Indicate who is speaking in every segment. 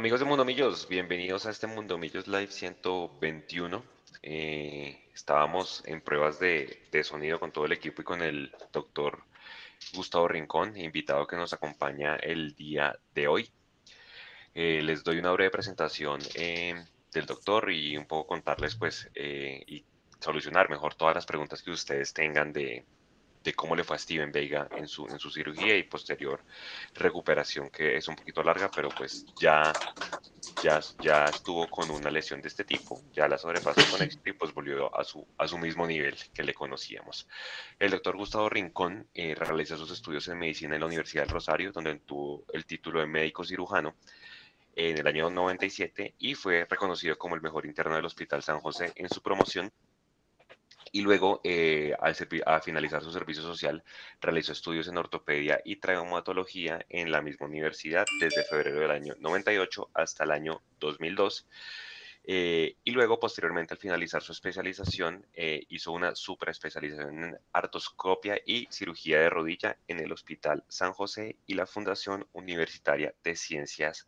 Speaker 1: Amigos de Mundo Millos, bienvenidos a este Mundo Millos Live 121. Eh, estábamos en pruebas de, sonido con todo el equipo y con el doctor Gustavo Rincón, invitado que nos acompaña el día de hoy. Eh, les doy una breve presentación eh, del doctor y un poco contarles pues y solucionar mejor todas las preguntas que ustedes tengan de, de cómo le fue a Steven Veiga en su, en su cirugía y posterior recuperación, que es un poquito larga, pero pues ya, ya, ya estuvo con una lesión de este tipo, ya la sobrepasó con éxito y pues volvió a su, a su mismo nivel que le conocíamos. El doctor Gustavo Rincón eh, realizó sus estudios en medicina en la Universidad del Rosario, donde tuvo el título de médico cirujano en el año 97 y fue reconocido como el mejor interno del Hospital San José en su promoción y luego, eh, al, finalizar su servicio social, realizó estudios en ortopedia y traumatología en la misma universidad desde febrero del año 98 hasta el año 2002. Eh, y luego, posteriormente, al finalizar su especialización, eh, hizo una especialización en artroscopia y cirugía de rodilla en el Hospital San José y la Fundación Universitaria de Ciencias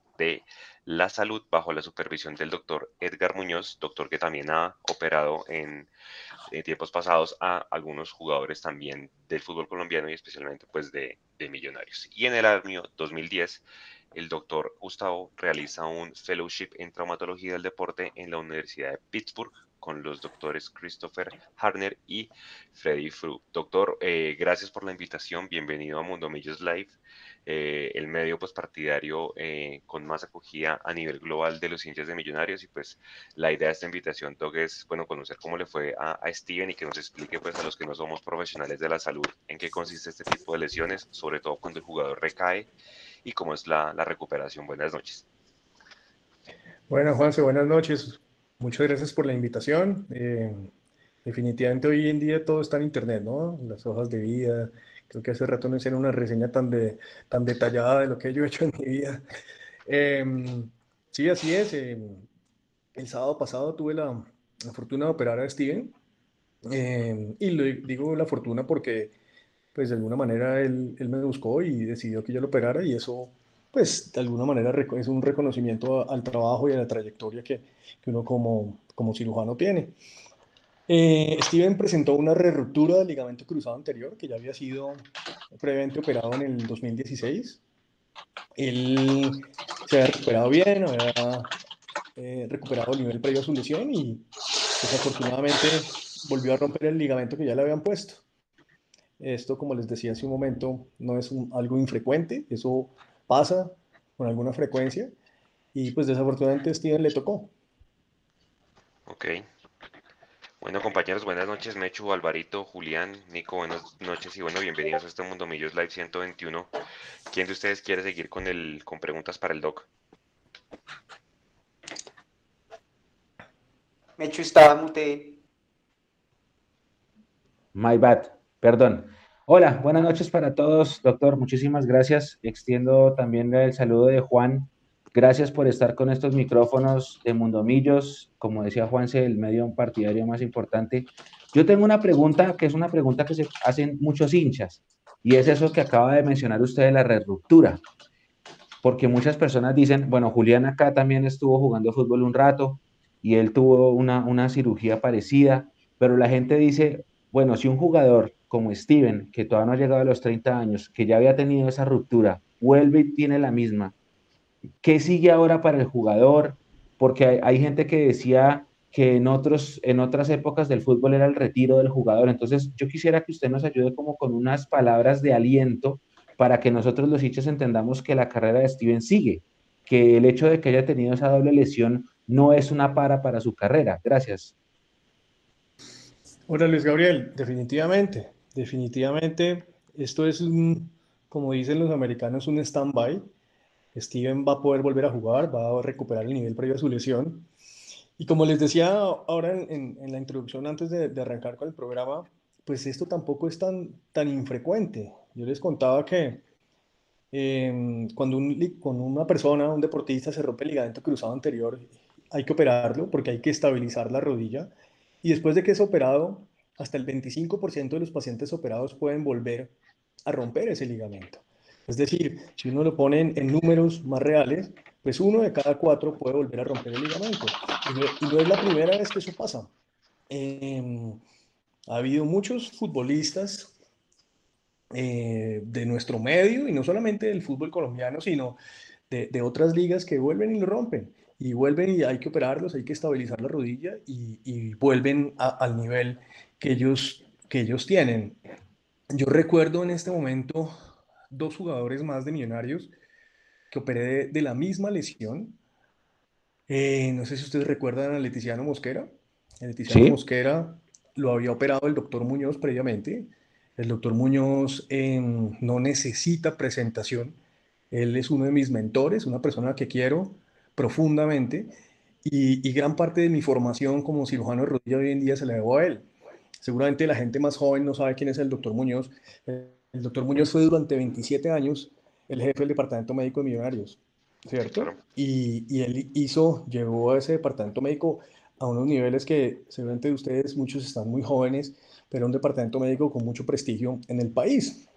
Speaker 1: la Salud bajo la supervisión del doctor Edgar Muñoz, doctor que también ha operado en, tiempos pasados a algunos jugadores también del fútbol colombiano y especialmente pues de, de Millonarios. Y en el año 2010 el doctor Gustavo realiza un fellowship en traumatología del deporte en la Universidad de Pittsburgh con los doctores Christopher Harner y Freddy Fru. Doctor, eh, gracias por la invitación. Bienvenido a Mundo Millos Live, eh, el medio pues, partidario eh, con más acogida a nivel global de los hinchas de millonarios. Y pues la idea de esta invitación, Doc, es bueno, conocer cómo le fue a, Steven y que nos explique pues, a los que no somos profesionales de la salud en qué consiste este tipo de lesiones, sobre todo cuando el jugador recae y cómo es la, la recuperación. Buenas noches.
Speaker 2: Bueno, Juanse, buenas noches. Muchas gracias por la invitación. Eh, definitivamente hoy en día todo está en Internet, ¿no? Las hojas de vida. Creo que hace rato no hicieron una reseña tan, de, tan detallada de lo que yo he hecho en mi vida. Em, sí, así es. Em, el sábado pasado tuve la, la, fortuna de operar a Steven. Em, y lo digo la fortuna porque, pues de alguna manera él, él me buscó y decidió que yo lo operara y eso pues de alguna manera es un reconocimiento al trabajo y a la trayectoria que, que uno como, como cirujano tiene. Eh, Steven presentó una reruptura del ligamento cruzado anterior que ya había sido previamente operado en el 2016. Él se había recuperado bien, había eh, recuperado el nivel previo a su lesión y desafortunadamente volvió a romper el ligamento que ya le habían puesto. Esto, como les decía hace un momento, no es algo infrecuente, eso pasa con alguna frecuencia y pues desafortunadamente a Steven le tocó.
Speaker 1: Ok. Bueno, compañeros, buenas noches. Mechu, Alvarito, Julián, Nico, buenas noches y bueno, bienvenidos a este Mundo Millos Live 121. ¿Quién de ustedes quiere seguir con, el, con preguntas para el doc?
Speaker 3: Mechu estaba mute.
Speaker 4: My bad, perdón. Hola, buenas noches para todos, doctor. Muchísimas gracias. Extiendo también el saludo de Juan. Gracias por estar con estos micrófonos de Mundomillos. Como decía Juanse, el medio partidario más importante. Yo tengo una pregunta que es una pregunta que se hacen muchos hinchas y es eso que acaba de mencionar usted de la ruptura. Porque muchas personas dicen, bueno, Julián acá también estuvo jugando fútbol un rato y él tuvo una, una cirugía parecida, pero la gente dice, bueno, si un jugador como Steven, que todavía no ha llegado a los 30 años, que ya había tenido esa ruptura, vuelve y tiene la misma, ¿qué sigue ahora para el jugador? Porque hay, gente que decía que en, otros, en otras épocas del fútbol era el retiro del jugador. Entonces, yo quisiera que usted nos ayude como con unas palabras de aliento para que nosotros los hinchas entendamos que la carrera de Steven sigue, que el hecho de que haya tenido esa doble lesión no es una para para su carrera. Gracias.
Speaker 2: Hola Luis Gabriel, definitivamente. Definitivamente, esto es un, como dicen los americanos, un stand-by. Steven va a poder volver a jugar, va a recuperar el nivel previo a su lesión. Y como les decía ahora en, la introducción, antes de, arrancar con el programa, pues esto tampoco es tan, tan infrecuente. Yo les contaba que em, cuando, un, cuando una persona, un deportista, se rompe el ligamento cruzado anterior, hay que operarlo porque hay que estabilizar la rodilla. Y después de que es operado, hasta el 25% de los pacientes operados pueden volver a romper ese ligamento. Es decir, si uno lo pone en, números más reales, pues uno de cada cuatro puede volver a romper el ligamento. Y no, es la primera vez que eso pasa. Em, ha habido muchos futbolistas eh, de nuestro medio, y no solamente del fútbol colombiano, sino de, otras ligas que vuelven y lo rompen. Y vuelven y hay que operarlos, hay que estabilizar la rodilla y, vuelven al nivel que ellos, que ellos tienen. Yo recuerdo en este momento dos jugadores más de Millonarios que operé de, la misma lesión. Eh, no sé si ustedes recuerdan a Leticiano Mosquera. Leticiano Mosquera lo había operado el doctor Muñoz previamente. El doctor Muñoz em, no necesita presentación. Él es uno de mis mentores, una persona que quiero profundamente y, y, gran parte de mi formación como cirujano de rodilla hoy en día se la debo a él. Seguramente la gente más joven no sabe quién es el doctor Muñoz. El doctor Muñoz fue durante 27 años el jefe del Departamento Médico de Millonarios, ¿cierto? Y, y, él hizo, llevó a ese Departamento Médico a unos niveles que seguramente de ustedes muchos están muy jóvenes, pero un departamento médico con mucho prestigio en el país.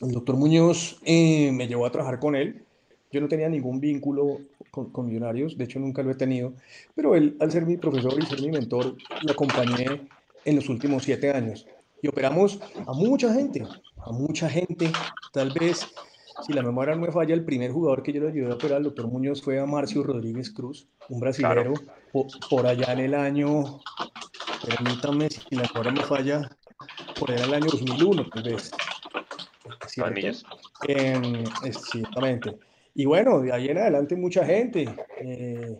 Speaker 2: El doctor Muñoz eh, me llevó a trabajar con él. Yo no tenía ningún vínculo con, con, Millonarios, de hecho nunca lo he tenido, pero él, al ser mi profesor y ser mi mentor, lo acompañé en los últimos siete años. Y operamos a mucha gente, a mucha gente. Tal vez, si la memoria no me falla, el primer jugador que yo le ayudé a operar al doctor Muñoz fue a Marcio Rodríguez Cruz, un brasilero, por, allá en el año, permítame, si la memoria me falla, por allá en el año 2001, tal vez. Eh, exactamente. Y bueno, de ahí en adelante mucha gente, eh,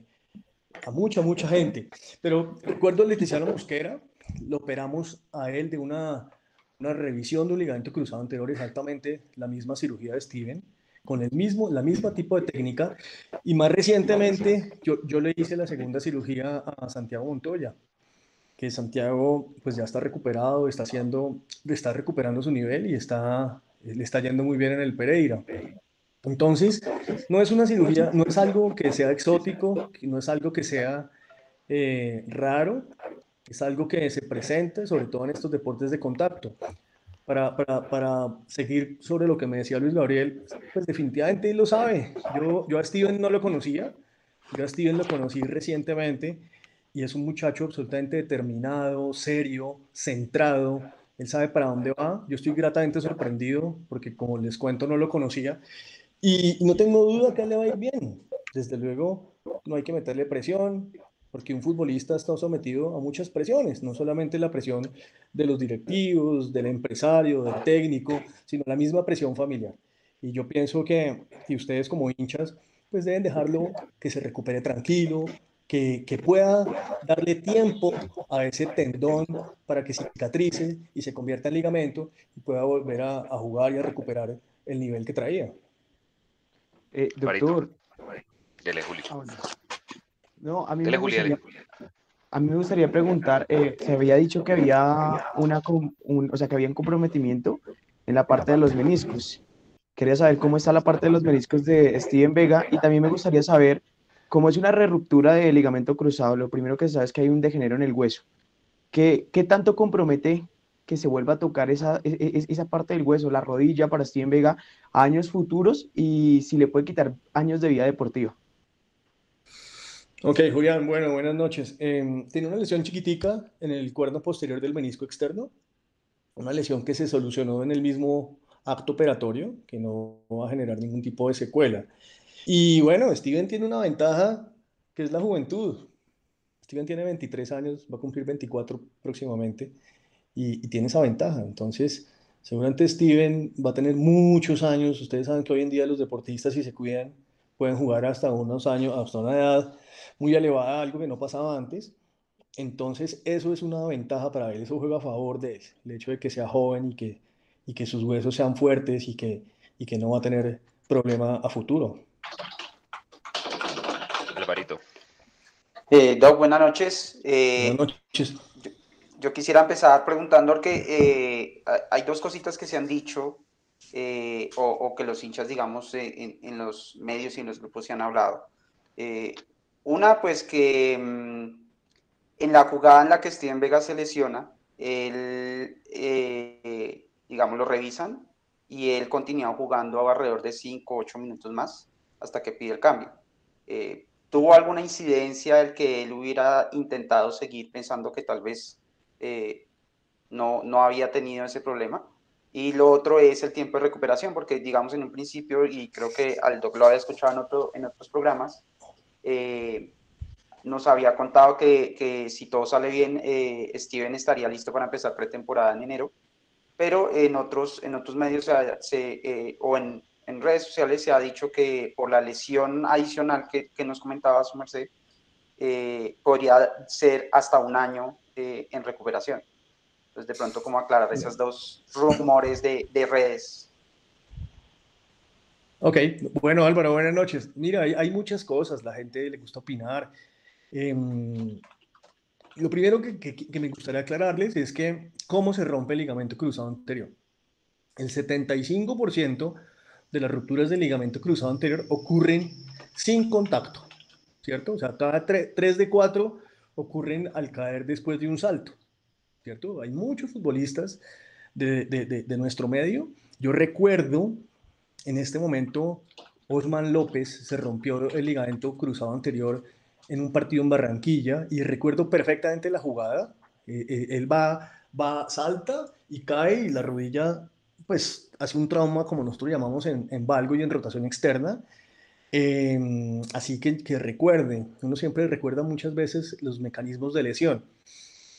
Speaker 2: a mucha, mucha gente. Pero recuerdo a Leticiano Mosquera, lo operamos a él de una, revisión de un ligamento cruzado anterior, exactamente la misma cirugía de Steven, con el mismo, la misma tipo de técnica. Y más recientemente yo, yo le hice la segunda cirugía a Santiago Montoya, que Santiago pues ya está recuperado, está, haciendo, está recuperando su nivel y está, le está yendo muy bien en el Pereira. Entonces, no es una cirugía, no es algo que sea exótico, no es algo que sea eh, raro, es algo que se presenta, sobre todo en estos deportes de contacto. Para, para, para, seguir sobre lo que me decía Luis Gabriel, pues definitivamente él lo sabe. Yo, yo a Steven no lo conocía, yo a Steven lo conocí recientemente y es un muchacho absolutamente determinado, serio, centrado. Él sabe para dónde va. Yo estoy gratamente sorprendido porque, como les cuento, no lo conocía y no tengo duda que le va a ir bien. Desde luego, no hay que meterle presión, porque un futbolista está sometido a muchas presiones, no solamente la presión de los directivos, del empresario, del técnico, sino la misma presión familiar. Y yo pienso que, que ustedes como hinchas, pues deben dejarlo que se recupere tranquilo, que, que, pueda darle tiempo a ese tendón para que cicatrice y se convierta en ligamento y pueda volver a, a jugar y a recuperar el nivel que traía.
Speaker 5: Eh, doctor.
Speaker 1: Dele, Julio. Ah,
Speaker 5: no, a mí, me gustaría, a mí me gustaría preguntar, eh, se había dicho que había una, un, o sea, que había un comprometimiento en la parte de los meniscos. Quería saber cómo está la parte de los meniscos de Steven Vega y también me gustaría saber cómo es una ruptura de ligamento cruzado. Lo primero que se sabe es que hay un degenero en el hueso. ¿Qué, qué tanto compromete que se vuelva a tocar esa, e, e, esa parte del hueso, la rodilla para Steven Vega a años futuros y si le puede quitar años de vida deportiva?
Speaker 2: Ok, Julián, bueno, buenas noches. Eh, tiene una lesión chiquitica en el cuerno posterior del menisco externo, una lesión que se solucionó en el mismo acto operatorio, que no va a generar ningún tipo de secuela. Y bueno, Steven tiene una ventaja que es la juventud. Steven tiene 23 años, va a cumplir 24 próximamente y, y tiene esa ventaja. Entonces, seguramente Steven va a tener muchos años. Ustedes saben que hoy en día los deportistas, si se cuidan, pueden jugar hasta unos años, hasta una edad muy elevada, algo que no pasaba antes. Entonces, eso es una ventaja para él, eso juega a favor de él, el hecho de que sea joven y que, y que sus huesos sean fuertes y que, y que no va a tener problema a futuro.
Speaker 1: Alvarito.
Speaker 3: Eh, Doc, buenas noches.
Speaker 2: Eh, buenas noches.
Speaker 3: Yo, quisiera empezar preguntando porque eh, hay dos cositas que se han dicho eh, o, que los hinchas, digamos, en, en, los medios y en los grupos se han hablado. Una, pues que mm, en la jugada en la que Steven Vega se lesiona, él, eh, digamos, lo revisan y él continúa jugando alrededor de 5 o 8 minutos más hasta que pide el cambio. Eh, ¿Tuvo alguna incidencia el que él hubiera intentado seguir pensando que tal vez eh, no, no había tenido ese problema? Y lo otro es el tiempo de recuperación, porque digamos en un principio, y creo que al doc lo había escuchado en, otro, en otros programas, nos había contado que, que, si todo sale bien, Steven estaría listo para empezar pretemporada en enero, pero en otros, en otros medios se, o en en redes sociales se ha dicho que por la lesión adicional que, que nos comentaba su merced, eh, podría ser hasta un año eh, en recuperación. Entonces, de pronto, ¿cómo aclarar esos dos rumores de, de, redes?
Speaker 2: Ok, bueno Álvaro, buenas noches. Mira, hay, hay muchas cosas, la gente le gusta opinar. Eh, lo primero que, que, que, me gustaría aclararles es que cómo se rompe el ligamento cruzado anterior. El 75% de las rupturas del ligamento cruzado anterior ocurren sin contacto, ¿cierto? O sea, cada 3 de 4 ocurren al caer después de un salto, ¿cierto? Hay muchos futbolistas de, de, nuestro medio. Yo recuerdo en este momento, Osman López se rompió el ligamento cruzado anterior en un partido en Barranquilla y recuerdo perfectamente la jugada. Eh, eh, él va, va, salta y cae y la rodilla pues hace un trauma como nosotros llamamos en, en valgo y en rotación externa. Eh, así que, que recuerden, uno siempre recuerda muchas veces los mecanismos de lesión.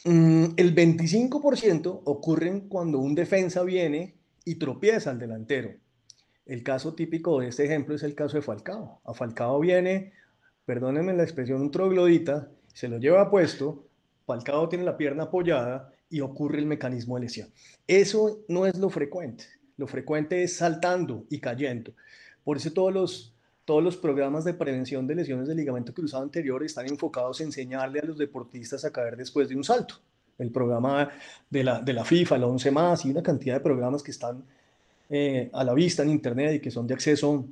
Speaker 2: Mm, el 25% ocurren cuando un defensa viene y tropieza al delantero. El caso típico de este ejemplo es el caso de Falcao. A Falcao viene, perdónenme la expresión, un troglodita, se lo lleva puesto, Falcao tiene la pierna apoyada y ocurre el mecanismo de lesión. Eso no es lo frecuente. Lo frecuente es saltando y cayendo. Por eso todos los, todos los programas de prevención de lesiones del ligamento cruzado anterior están enfocados en enseñarle a los deportistas a caer después de un salto. El programa de la, FIFA, la 11 más y una cantidad de programas que están eh, a la vista en Internet y que son de acceso,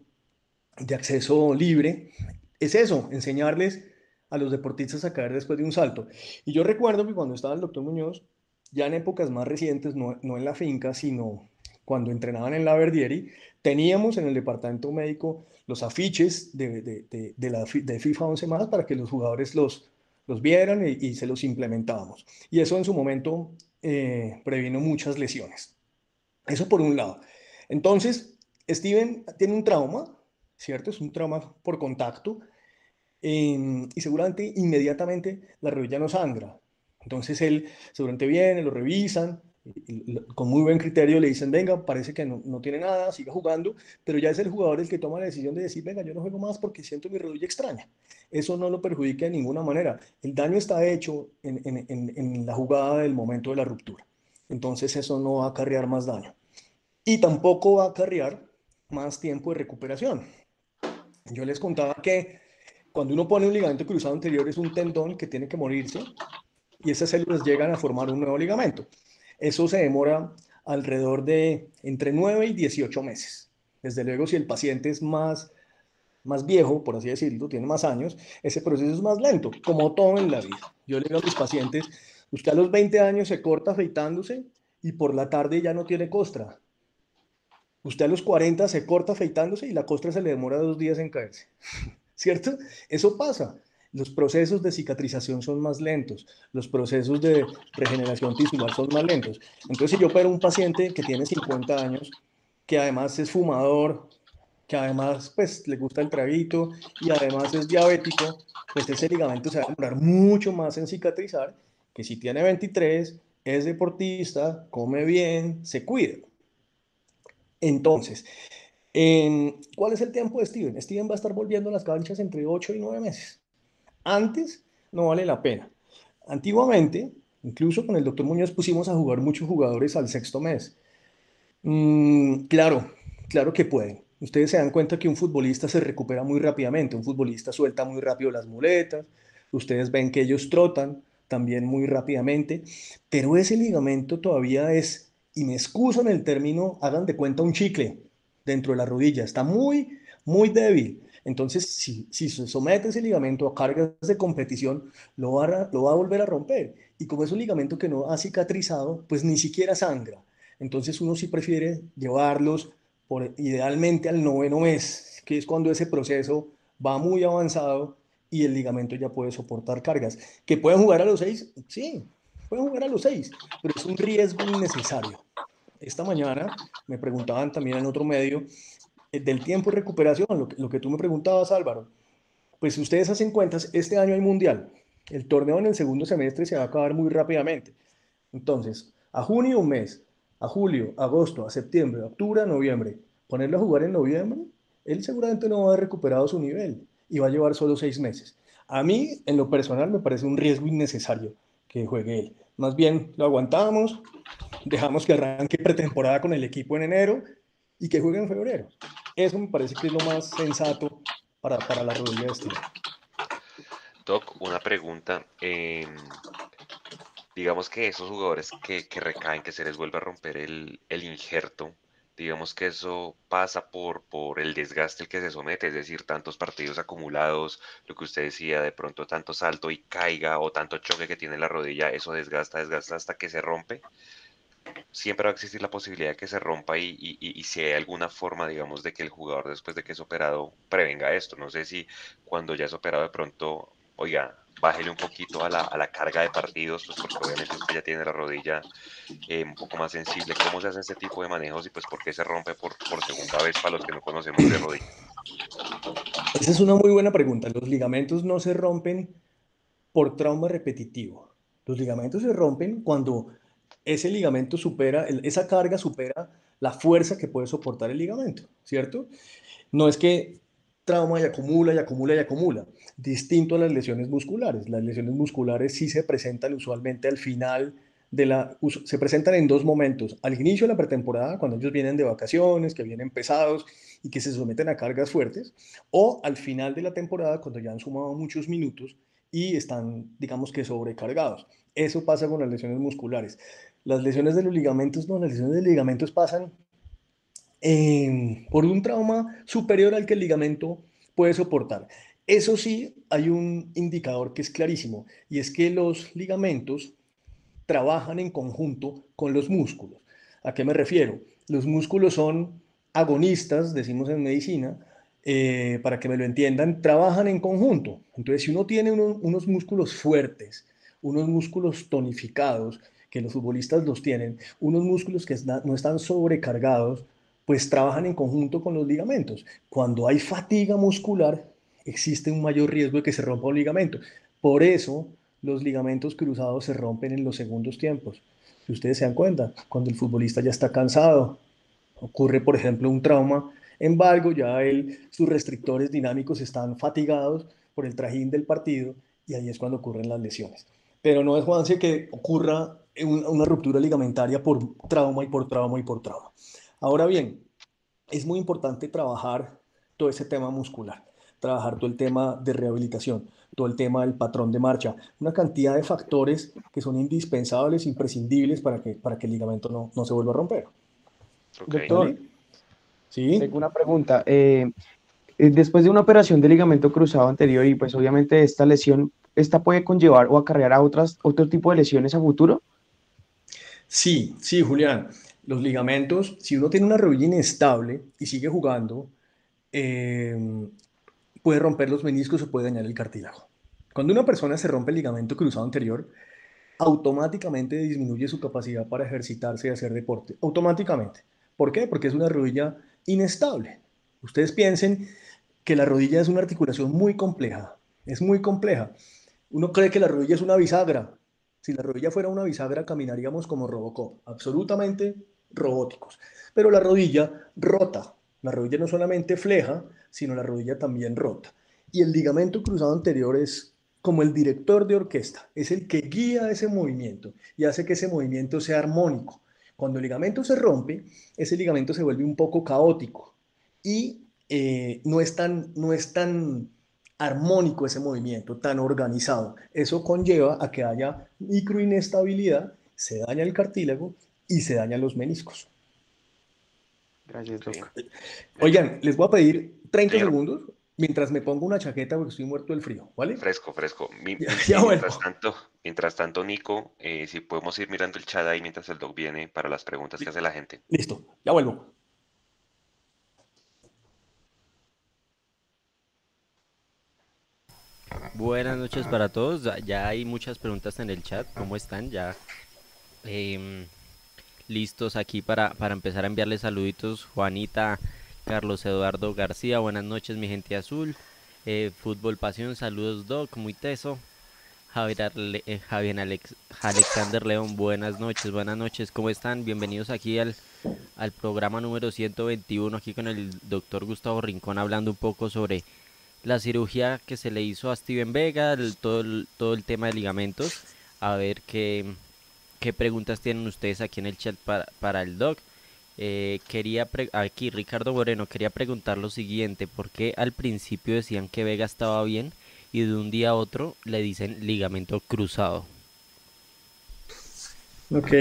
Speaker 2: de acceso libre, es eso, enseñarles a los deportistas a caer después de un salto. Y yo recuerdo que cuando estaba el doctor Muñoz, ya en épocas más recientes, no, no en la finca, sino cuando entrenaban en la Verdieri, teníamos en el departamento médico los afiches de, de, de, la, FIFA 11 más para que los jugadores los, los vieran y, se los implementábamos. Y eso en su momento eh, previno muchas lesiones. Eso por un lado. Entonces, Steven tiene un trauma, ¿cierto? Es un trauma por contacto. Eh, y seguramente inmediatamente la rodilla no sangra. Entonces él seguramente viene, lo revisan, con muy buen criterio le dicen, venga, parece que no, no, tiene nada, siga jugando, pero ya es el jugador el que toma la decisión de decir, venga, yo no juego más porque siento mi rodilla extraña. Eso no lo perjudica de ninguna manera. El daño está hecho en, en, en, la jugada del momento de la ruptura. Entonces eso no va a acarrear más daño. Y tampoco va a acarrear más tiempo de recuperación. Yo les contaba que cuando uno pone un ligamento cruzado anterior es un tendón que tiene que morirse y esas células llegan a formar un nuevo ligamento. Eso se demora alrededor de entre 9 y 18 meses. Desde luego, si el paciente es más, más viejo, por así decirlo, tiene más años, ese proceso es más lento, como todo en la vida. Yo le digo a mis pacientes, usted a los 20 años se corta afeitándose y por la tarde ya no tiene costra. Usted a los 40 se corta afeitándose y la costra se le demora dos días en caerse. ¿Cierto? Eso pasa los procesos de cicatrización son más lentos, los procesos de regeneración tisular son más lentos. Entonces, si yo opero un paciente que tiene 50 años, que además es fumador, que además pues le gusta el traguito y además es diabético, pues ese ligamento se va a demorar mucho más en cicatrizar que si tiene 23, es deportista, come bien, se cuida. Entonces, ¿cuál es el tiempo de Steven? Steven va a estar volviendo a las canchas entre 8 y 9 meses. Antes no vale la pena. Antiguamente, incluso con el doctor Muñoz pusimos a jugar muchos jugadores al sexto mes. Mm, claro, claro que pueden. Ustedes se dan cuenta que un futbolista se recupera muy rápidamente, un futbolista suelta muy rápido las muletas, ustedes ven que ellos trotan también muy rápidamente, pero ese ligamento todavía es, y me excuso en el término, hagan de cuenta un chicle dentro de la rodilla, está muy, muy débil. Entonces, si, se somete ese ligamento a cargas de competición, lo va, a, volver a romper. Y como es un ligamento que no ha cicatrizado, pues ni siquiera sangra. Entonces uno sí prefiere llevarlos por, idealmente al noveno mes, que es cuando ese proceso va muy avanzado y el ligamento ya puede soportar cargas. ¿Que pueden jugar a los seis? Sí, pueden jugar a los seis, pero es un riesgo innecesario. Esta mañana me preguntaban también en otro medio del tiempo de recuperación, lo que, tú me preguntabas, Álvaro. Pues si ustedes hacen cuentas, este año hay mundial. El torneo en el segundo semestre se va a acabar muy rápidamente. Entonces, a junio un mes, a julio, agosto, a septiembre, octubre, noviembre, ponerlo a jugar en noviembre, él seguramente no va a haber recuperado su nivel y va a llevar solo seis meses. A mí, en lo personal, me parece un riesgo innecesario que juegue él. Más bien lo aguantamos, dejamos que arranque pretemporada con el equipo en enero y que juegue en febrero. Eso me parece que es lo más sensato para, para la rodilla de este
Speaker 1: Doc, una pregunta. Em, digamos que esos jugadores que, recaen, que se les vuelve a romper el, injerto, digamos que eso pasa por, por el desgaste al que se somete, es decir, tantos partidos acumulados, lo que usted decía, de pronto tanto salto y caiga o tanto choque que tiene la rodilla, eso desgasta, desgasta hasta que se rompe. Siempre va a existir la posibilidad de que se rompa y, y, si hay alguna forma, digamos, de que el jugador después de que es operado prevenga esto. No sé si cuando ya es operado de pronto oiga, bájele un poquito a la, a la carga de partidos, pues porque obviamente usted ya tiene la rodilla eh, un poco más sensible. ¿Cómo se hace este tipo de manejos y pues por qué se rompe por, por segunda vez para los que no conocemos de rodilla?
Speaker 2: Esa es una muy buena pregunta. Los ligamentos no se rompen por trauma repetitivo. Los ligamentos se rompen cuando ese ligamento supera, esa carga supera la fuerza que puede soportar el ligamento, ¿cierto? No es que trauma y acumula y acumula y acumula, distinto a las lesiones musculares. Las lesiones musculares sí se presentan usualmente al final de la... Se presentan en dos momentos, al inicio de la pretemporada, cuando ellos vienen de vacaciones, que vienen pesados y que se someten a cargas fuertes, o al final de la temporada, cuando ya han sumado muchos minutos y están, digamos que, sobrecargados. Eso pasa con las lesiones musculares. Las lesiones de los ligamentos, no, las lesiones de ligamentos pasan por un trauma superior al que el ligamento puede soportar. Eso sí, hay un indicador que es clarísimo y es que los ligamentos trabajan en conjunto con los músculos. ¿A qué me refiero? Los músculos son agonistas, decimos en medicina, eh, para que me lo entiendan, trabajan en conjunto. Entonces, si uno tiene unos músculos fuertes, unos músculos tonificados, que los futbolistas los tienen, unos músculos que no están sobrecargados, pues trabajan en conjunto con los ligamentos. Cuando hay fatiga muscular, existe un mayor riesgo de que se rompa un ligamento. Por eso los ligamentos cruzados se rompen en los segundos tiempos. Si ustedes se dan cuenta, cuando el futbolista ya está cansado, ocurre por ejemplo un trauma, en valgo, ya sus restrictores dinámicos están fatigados por el trajín del partido y ahí es cuando ocurren las lesiones. Pero no es, Juanse, que ocurra una ruptura ligamentaria por trauma y por trauma y por trauma. Ahora bien, es muy importante trabajar todo ese tema muscular, trabajar todo el tema de rehabilitación, todo el tema del patrón de marcha, una cantidad de factores que son indispensables, imprescindibles para que, para que el ligamento no, no se vuelva a romper.
Speaker 5: Doctor, ¿Sí? tengo una pregunta. Eh, eh, después de una operación de ligamento cruzado anterior y pues obviamente esta lesión, ¿esta puede conllevar o acarrear a otras, otro tipo de lesiones a futuro?
Speaker 2: Sí, sí, Julián los ligamentos, si uno tiene una rodilla inestable y sigue jugando, eh, puede romper los meniscos o puede dañar el cartílago. Cuando una persona se rompe el ligamento cruzado anterior, automáticamente disminuye su capacidad para ejercitarse y hacer deporte. Automáticamente. ¿Por qué? Porque es una rodilla inestable. Ustedes piensen que la rodilla es una articulación muy compleja. Es muy compleja. Uno cree que la rodilla es una bisagra. Si la rodilla fuera una bisagra, caminaríamos como Robocop. Absolutamente robóticos. Pero la rodilla rota. La rodilla no solamente fleja, sino la rodilla también rota. Y el ligamento cruzado anterior es como el director de orquesta, es el que guía ese movimiento y hace que ese movimiento sea armónico. Cuando el ligamento se rompe, ese ligamento se vuelve un poco caótico y eh, no, es tan, no es tan armónico ese movimiento, tan organizado. Eso conlleva a que haya microinestabilidad, se daña el cartílago y se dañan los meniscos.
Speaker 5: Gracias, doctor.
Speaker 2: Oigan, les voy a pedir 30 segundos mientras me pongo una chaqueta porque estoy muerto del frío, ¿vale?
Speaker 1: Fresco, fresco. mientras, tanto, mientras tanto, Nico, eh, si podemos ir mirando el chat ahí mientras el doc viene para las preguntas que hace la gente.
Speaker 2: Listo, ya vuelvo.
Speaker 6: Buenas noches para todos. Ya hay muchas preguntas en el chat. ¿Cómo están? Ya em, listos aquí para, para empezar a enviarles saluditos. Juanita, Carlos Eduardo García, buenas noches mi gente azul. Eh, Fútbol Pasión, saludos Doc, muy teso. Javier, eh, Javier Alex, Alexander León, buenas noches, buenas noches, ¿cómo están? Bienvenidos aquí al, al programa número 121, aquí con el doctor Gustavo Rincón hablando un poco sobre la cirugía que se le hizo a Steven Vega, todo, el, todo el tema de ligamentos. A ver qué, qué preguntas tienen ustedes aquí en el chat para, para el doc. Eh, quería aquí Ricardo Moreno quería preguntar lo siguiente, ¿por qué al principio decían que Vega estaba bien y de un día a otro le dicen ligamento cruzado?
Speaker 2: Ok,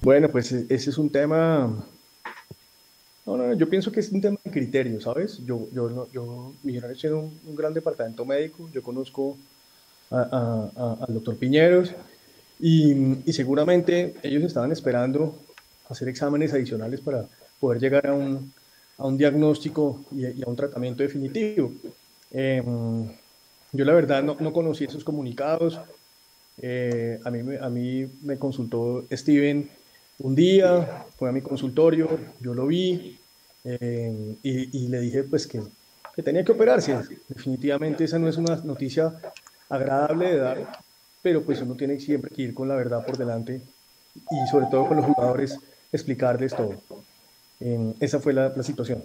Speaker 2: bueno, pues e-, ese es un tema, no, no, yo pienso que es un tema de criterio, ¿sabes? Yo, yo, no, yo Millonarios tiene un, un, gran departamento médico, yo conozco al doctor Piñeros y, y seguramente ellos estaban esperando hacer exámenes adicionales para poder llegar a un, a un diagnóstico y, a un tratamiento definitivo. Em, yo la verdad no, no, conocí esos comunicados. Eh, a, mí, a mí me consultó Steven un día, fue a mi consultorio, yo lo vi em, y, le dije pues que, tenía que operarse. Definitivamente esa no es una noticia agradable de dar, pero pues uno tiene siempre que ir con la verdad por delante y sobre todo con los jugadores explicarles todo. esa fue la, situación.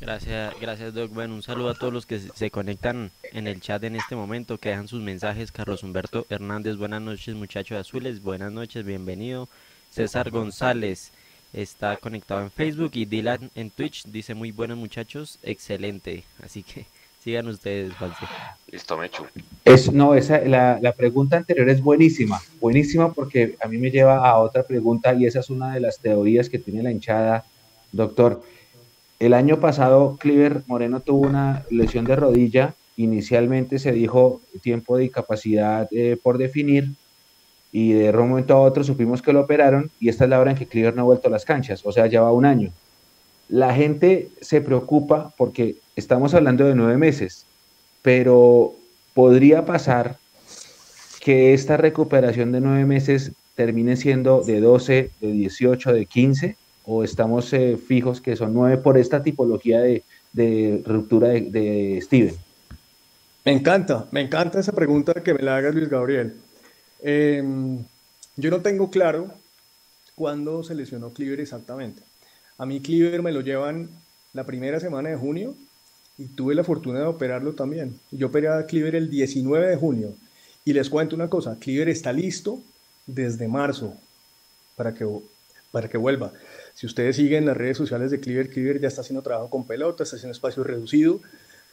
Speaker 6: Gracias, gracias Doc. Bueno, un saludo a todos los que se conectan en el chat en este momento, que dejan sus mensajes. Carlos Humberto Hernández, buenas noches muchachos azules, buenas noches, bienvenido. César González está conectado en Facebook y Dylan en Twitch dice muy buenos muchachos, excelente. Así que Sigan ustedes, Juanse.
Speaker 1: Listo, Mechu.
Speaker 4: Es, no, esa, la, la, pregunta anterior es buenísima, buenísima porque a mí me lleva a otra pregunta y esa es una de las teorías que tiene la hinchada, doctor. El año pasado, Cliver Moreno tuvo una lesión de rodilla. Inicialmente se dijo tiempo de incapacidad eh, por definir y de un momento a otro supimos que lo operaron y esta es la hora en que Cliver no ha vuelto a las canchas, o sea, lleva un año. La gente se preocupa porque estamos hablando de nueve meses, pero podría pasar que esta recuperación de nueve meses termine siendo de 12, de 18, de 15, o estamos eh, fijos que son nueve por esta tipología de, ruptura de, Steven.
Speaker 2: Me encanta, me encanta esa pregunta que me la haga Luis Gabriel. Em, yo no tengo claro cuándo se lesionó Cleaver exactamente. A mí Cleaver me lo llevan la primera semana de junio y tuve la fortuna de operarlo también. Yo operé a Cleaver el 19 de junio y les cuento una cosa, Cleaver está listo desde marzo para que, para que vuelva. Si ustedes siguen las redes sociales de Cleaver, Cleaver ya está haciendo trabajo con pelota, está haciendo espacio reducido.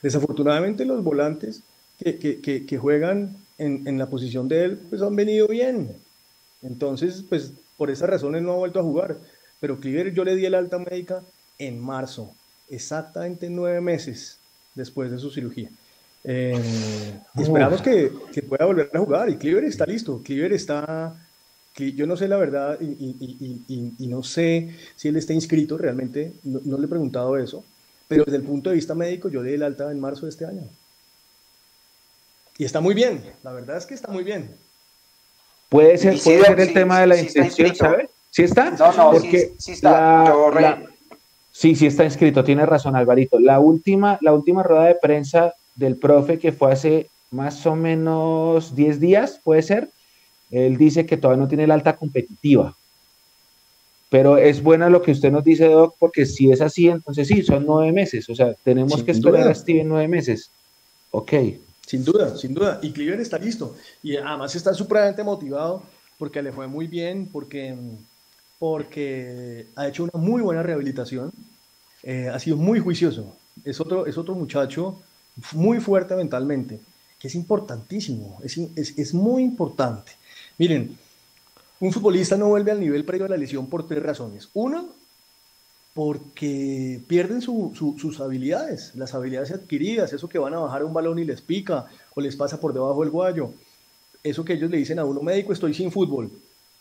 Speaker 2: Desafortunadamente los volantes que, que, que, juegan en, en, la posición de él, pues han venido bien. Entonces, pues por esas razones no ha vuelto a jugar. Pero Cleaver yo le di el alta médica en marzo exactamente nueve meses después de su cirugía. Eh, esperamos que, que, pueda volver a jugar y Cleaver está listo. Cleaver está, yo no sé la verdad y, y, y, y, no sé si él está inscrito realmente, no, le he preguntado eso, pero desde el punto de vista médico yo di el alta en marzo de este año. Y está muy bien, la verdad es que está muy bien.
Speaker 4: Puede ser, puede ser el tema de la intención, ¿sabes? ¿Sí está?
Speaker 3: No, no, Porque sí, está.
Speaker 4: Sí, sí está inscrito, tiene razón Alvarito. La última, la última rueda de prensa del profe que fue hace más o menos 10 días, puede ser, él dice que todavía no tiene la alta competitiva. Pero es buena lo que usted nos dice, Doc, porque si es así, entonces sí, son nueve meses. O sea, tenemos que esperar a Steven nueve meses. Ok.
Speaker 2: Sin duda, sin duda. Y Cleveland está listo. Y además está supremamente motivado porque le fue muy bien, porque porque ha hecho una muy buena rehabilitación, eh, ha sido muy juicioso, es otro, es otro muchacho muy fuerte mentalmente, que es importantísimo, es, es, es muy importante. Miren, un futbolista no vuelve al nivel previo a la lesión por tres razones. Uno, porque pierden su, sus habilidades, las habilidades adquiridas, eso que van a bajar un balón y les pica o les pasa por debajo del guayo, eso que ellos le dicen a uno médico, estoy sin fútbol,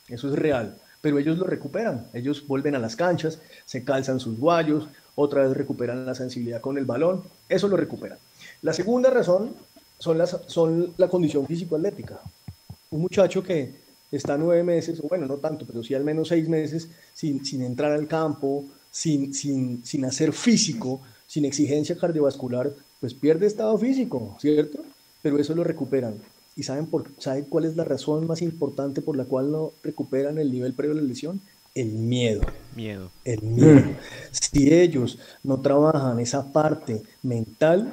Speaker 2: eso es real pero ellos lo recuperan, ellos vuelven a las canchas, se calzan sus guayos otra vez recuperan la sensibilidad con el balón, eso lo recuperan. La segunda razón son, las, son la condición físico-atlética. Un muchacho que está nueve meses, o bueno, no tanto, pero sí al menos seis meses sin, sin entrar al campo, sin, sin, sin hacer físico, sin exigencia cardiovascular, pues pierde estado físico, ¿cierto? Pero eso lo recuperan. ¿Y saben, por, saben cuál es la razón más importante por la cual no recuperan el nivel previo a la lesión? El miedo.
Speaker 6: Miedo.
Speaker 2: El miedo. Si ellos no trabajan esa parte mental,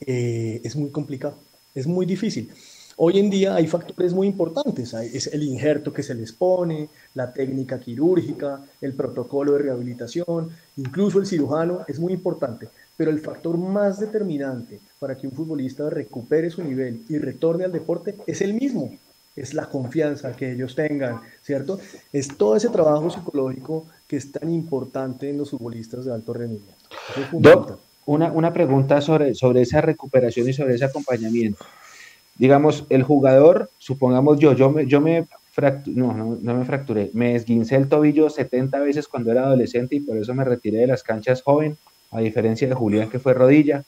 Speaker 2: eh, es muy complicado, es muy difícil. Hoy en día hay factores muy importantes, es el injerto que se les pone, la técnica quirúrgica, el protocolo de rehabilitación, incluso el cirujano es muy importante, pero el factor más determinante para que un futbolista recupere su nivel y retorne al deporte es el mismo, es la confianza que ellos tengan, ¿cierto? Es todo ese trabajo psicológico que es tan importante en los futbolistas de alto rendimiento.
Speaker 4: una, una pregunta sobre, sobre esa recuperación y sobre ese acompañamiento digamos, el jugador, supongamos yo, yo me, yo me no, no, no, me fracturé, me esguincé el tobillo 70 veces cuando era adolescente y por eso me retiré de las canchas joven, a diferencia de Julián que fue rodilla.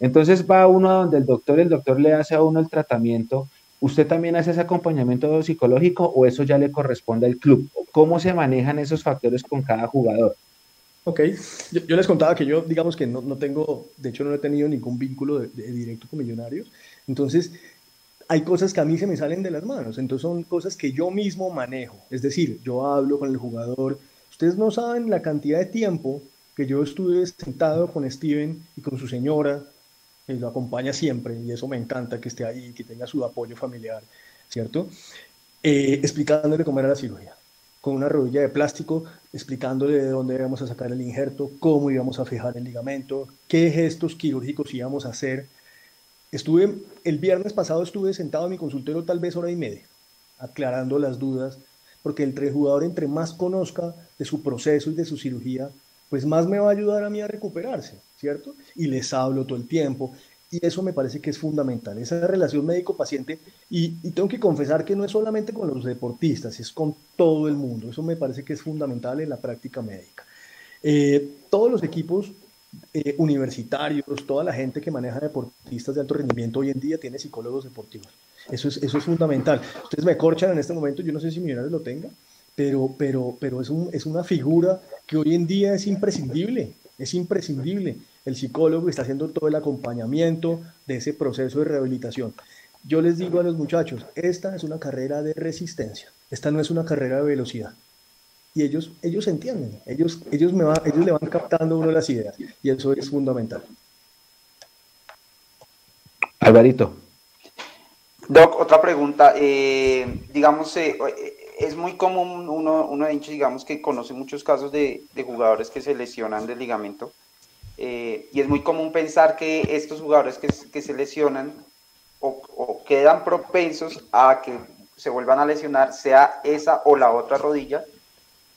Speaker 4: Entonces va uno a donde el doctor, el doctor le hace a uno el tratamiento. ¿Usted también hace ese acompañamiento psicológico o eso ya le corresponde al club? ¿Cómo se manejan esos factores con cada jugador?
Speaker 2: Ok, yo, les contaba que yo, digamos que no, no, tengo, de hecho no he tenido ningún vínculo de, directo con Millonarios, entonces hay cosas que a mí se me salen de las manos, entonces son cosas que yo mismo manejo. Es decir, yo hablo con el jugador. Ustedes no saben la cantidad de tiempo que yo estuve sentado con Steven y con su señora, que lo acompaña siempre, y eso me encanta que esté ahí, que tenga su apoyo familiar, ¿cierto? Eh, explicándole cómo era la cirugía, con una rodilla de plástico, explicándole de dónde íbamos a sacar el injerto, cómo íbamos a fijar el ligamento, qué gestos quirúrgicos íbamos a hacer Estuve, el viernes pasado estuve sentado en mi consultorio tal vez hora y media, aclarando las dudas, porque el jugador entre más conozca de su proceso y de su cirugía, pues más me va a ayudar a mí a recuperarse, ¿cierto? Y les hablo todo el tiempo. Y eso me parece que es fundamental, esa relación médico-paciente. Y, tengo que confesar que no es solamente con los deportistas, es con todo el mundo. Eso me parece que es fundamental en la práctica médica. Eh, todos los equipos eh, universitarios, toda la gente que maneja deportistas de alto rendimiento hoy en día tiene psicólogos deportivos. Eso es, eso es fundamental. Ustedes me corchan en este momento, yo no sé si Millonarios lo tenga, pero, pero, pero es, un, es una figura que hoy en día es imprescindible, es imprescindible. El psicólogo está haciendo todo el acompañamiento de ese proceso de rehabilitación. Yo les digo a los muchachos, esta es una carrera de resistencia, esta no es una carrera de velocidad y ellos, ellos entienden, ellos, ellos, me va, ellos le van captando uno las ideas y eso es fundamental.
Speaker 4: Alvarito.
Speaker 3: Doc, otra pregunta. Eh, digamos, eh, es muy común uno, uno de hecho, digamos, que conoce muchos casos de, de jugadores que se lesionan del ligamento. Eh, y es muy común pensar que estos jugadores que, que se lesionan o, o, quedan propensos a que se vuelvan a lesionar, sea esa o la otra rodilla,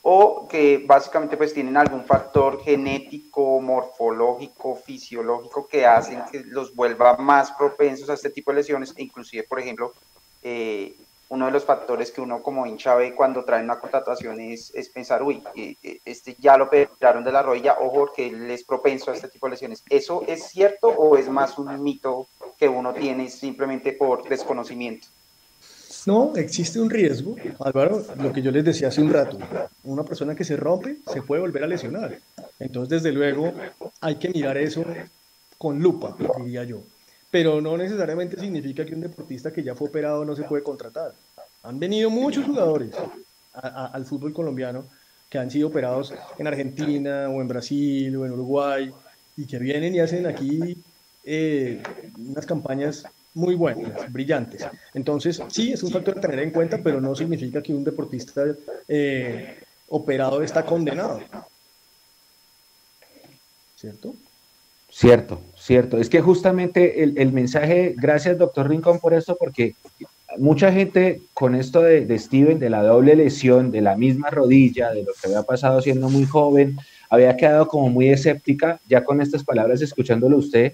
Speaker 3: o que básicamente pues tienen algún factor genético, morfológico, fisiológico que hacen que los vuelva más propensos a este tipo de lesiones, e inclusive, por ejemplo, eh, uno de los factores que uno como hincha ve cuando trae una contratación es, es pensar, uy, eh, eh, este ya lo operaron de la rodilla, ojo, que él es propenso a este tipo de lesiones. ¿Eso es cierto o es más un mito que uno tiene simplemente por desconocimiento?
Speaker 2: No, existe un riesgo, Álvaro, lo que yo les decía hace un rato, una persona que se rompe se puede volver a lesionar. Entonces, desde luego, hay que mirar eso con lupa, diría yo. Pero no necesariamente significa que un deportista que ya fue operado no se puede contratar. Han venido muchos jugadores al fútbol colombiano que han sido operados en Argentina o en Brasil o en Uruguay y que vienen y hacen aquí eh, unas campañas muy buenas, brillantes. Entonces, sí, es un factor a tener en cuenta, pero no significa que un deportista eh, operado está condenado. ¿Cierto?
Speaker 4: Cierto, cierto. Es que justamente el, mensaje, gracias doctor Rincón por esto, porque mucha gente con esto de, de, Steven, de la doble lesión, de la misma rodilla, de lo que había pasado siendo muy joven, había quedado como muy escéptica, ya con estas palabras, escuchándolo usted,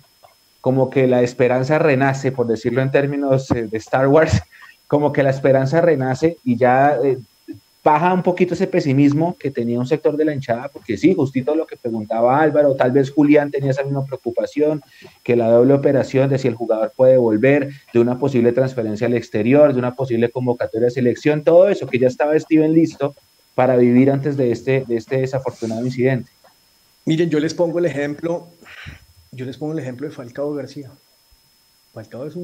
Speaker 4: como que la esperanza renace, por decirlo en términos eh, de Star Wars, como que la esperanza renace y ya eh, baja un poquito ese pesimismo que tenía un sector de la hinchada, porque sí, justito lo que preguntaba Álvaro, tal vez Julián tenía esa misma preocupación, que la doble operación de si el jugador puede volver, de una posible transferencia al exterior, de una posible convocatoria de selección, todo eso que ya estaba Steven listo para vivir antes de este, de este desafortunado incidente.
Speaker 2: Miren, yo les pongo el ejemplo, yo les pongo el ejemplo de Falcao García. Falcao es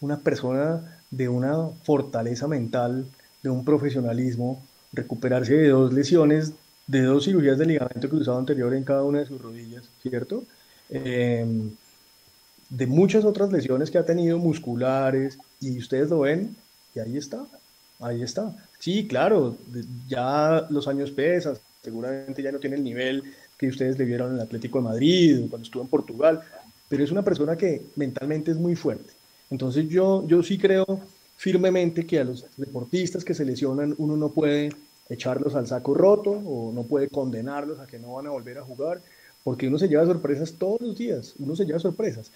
Speaker 2: una persona de una fortaleza mental, de un profesionalismo, recuperarse de dos lesiones, de dos cirugías de ligamento cruzado anterior en cada una de sus rodillas, ¿cierto? Em, de muchas otras lesiones que ha tenido musculares, y ustedes lo ven, y ahí está, ahí está. Sí, claro, ya los años pesan, seguramente ya no tiene el nivel que ustedes le vieron en el Atlético de Madrid, cuando estuvo en Portugal, pero es una persona que mentalmente es muy fuerte. Entonces yo, yo sí creo firmemente que a los deportistas que se lesionan uno no puede echarlos al saco roto o no puede condenarlos a que no van a volver a jugar, porque uno se lleva sorpresas todos los días, uno se lleva sorpresas.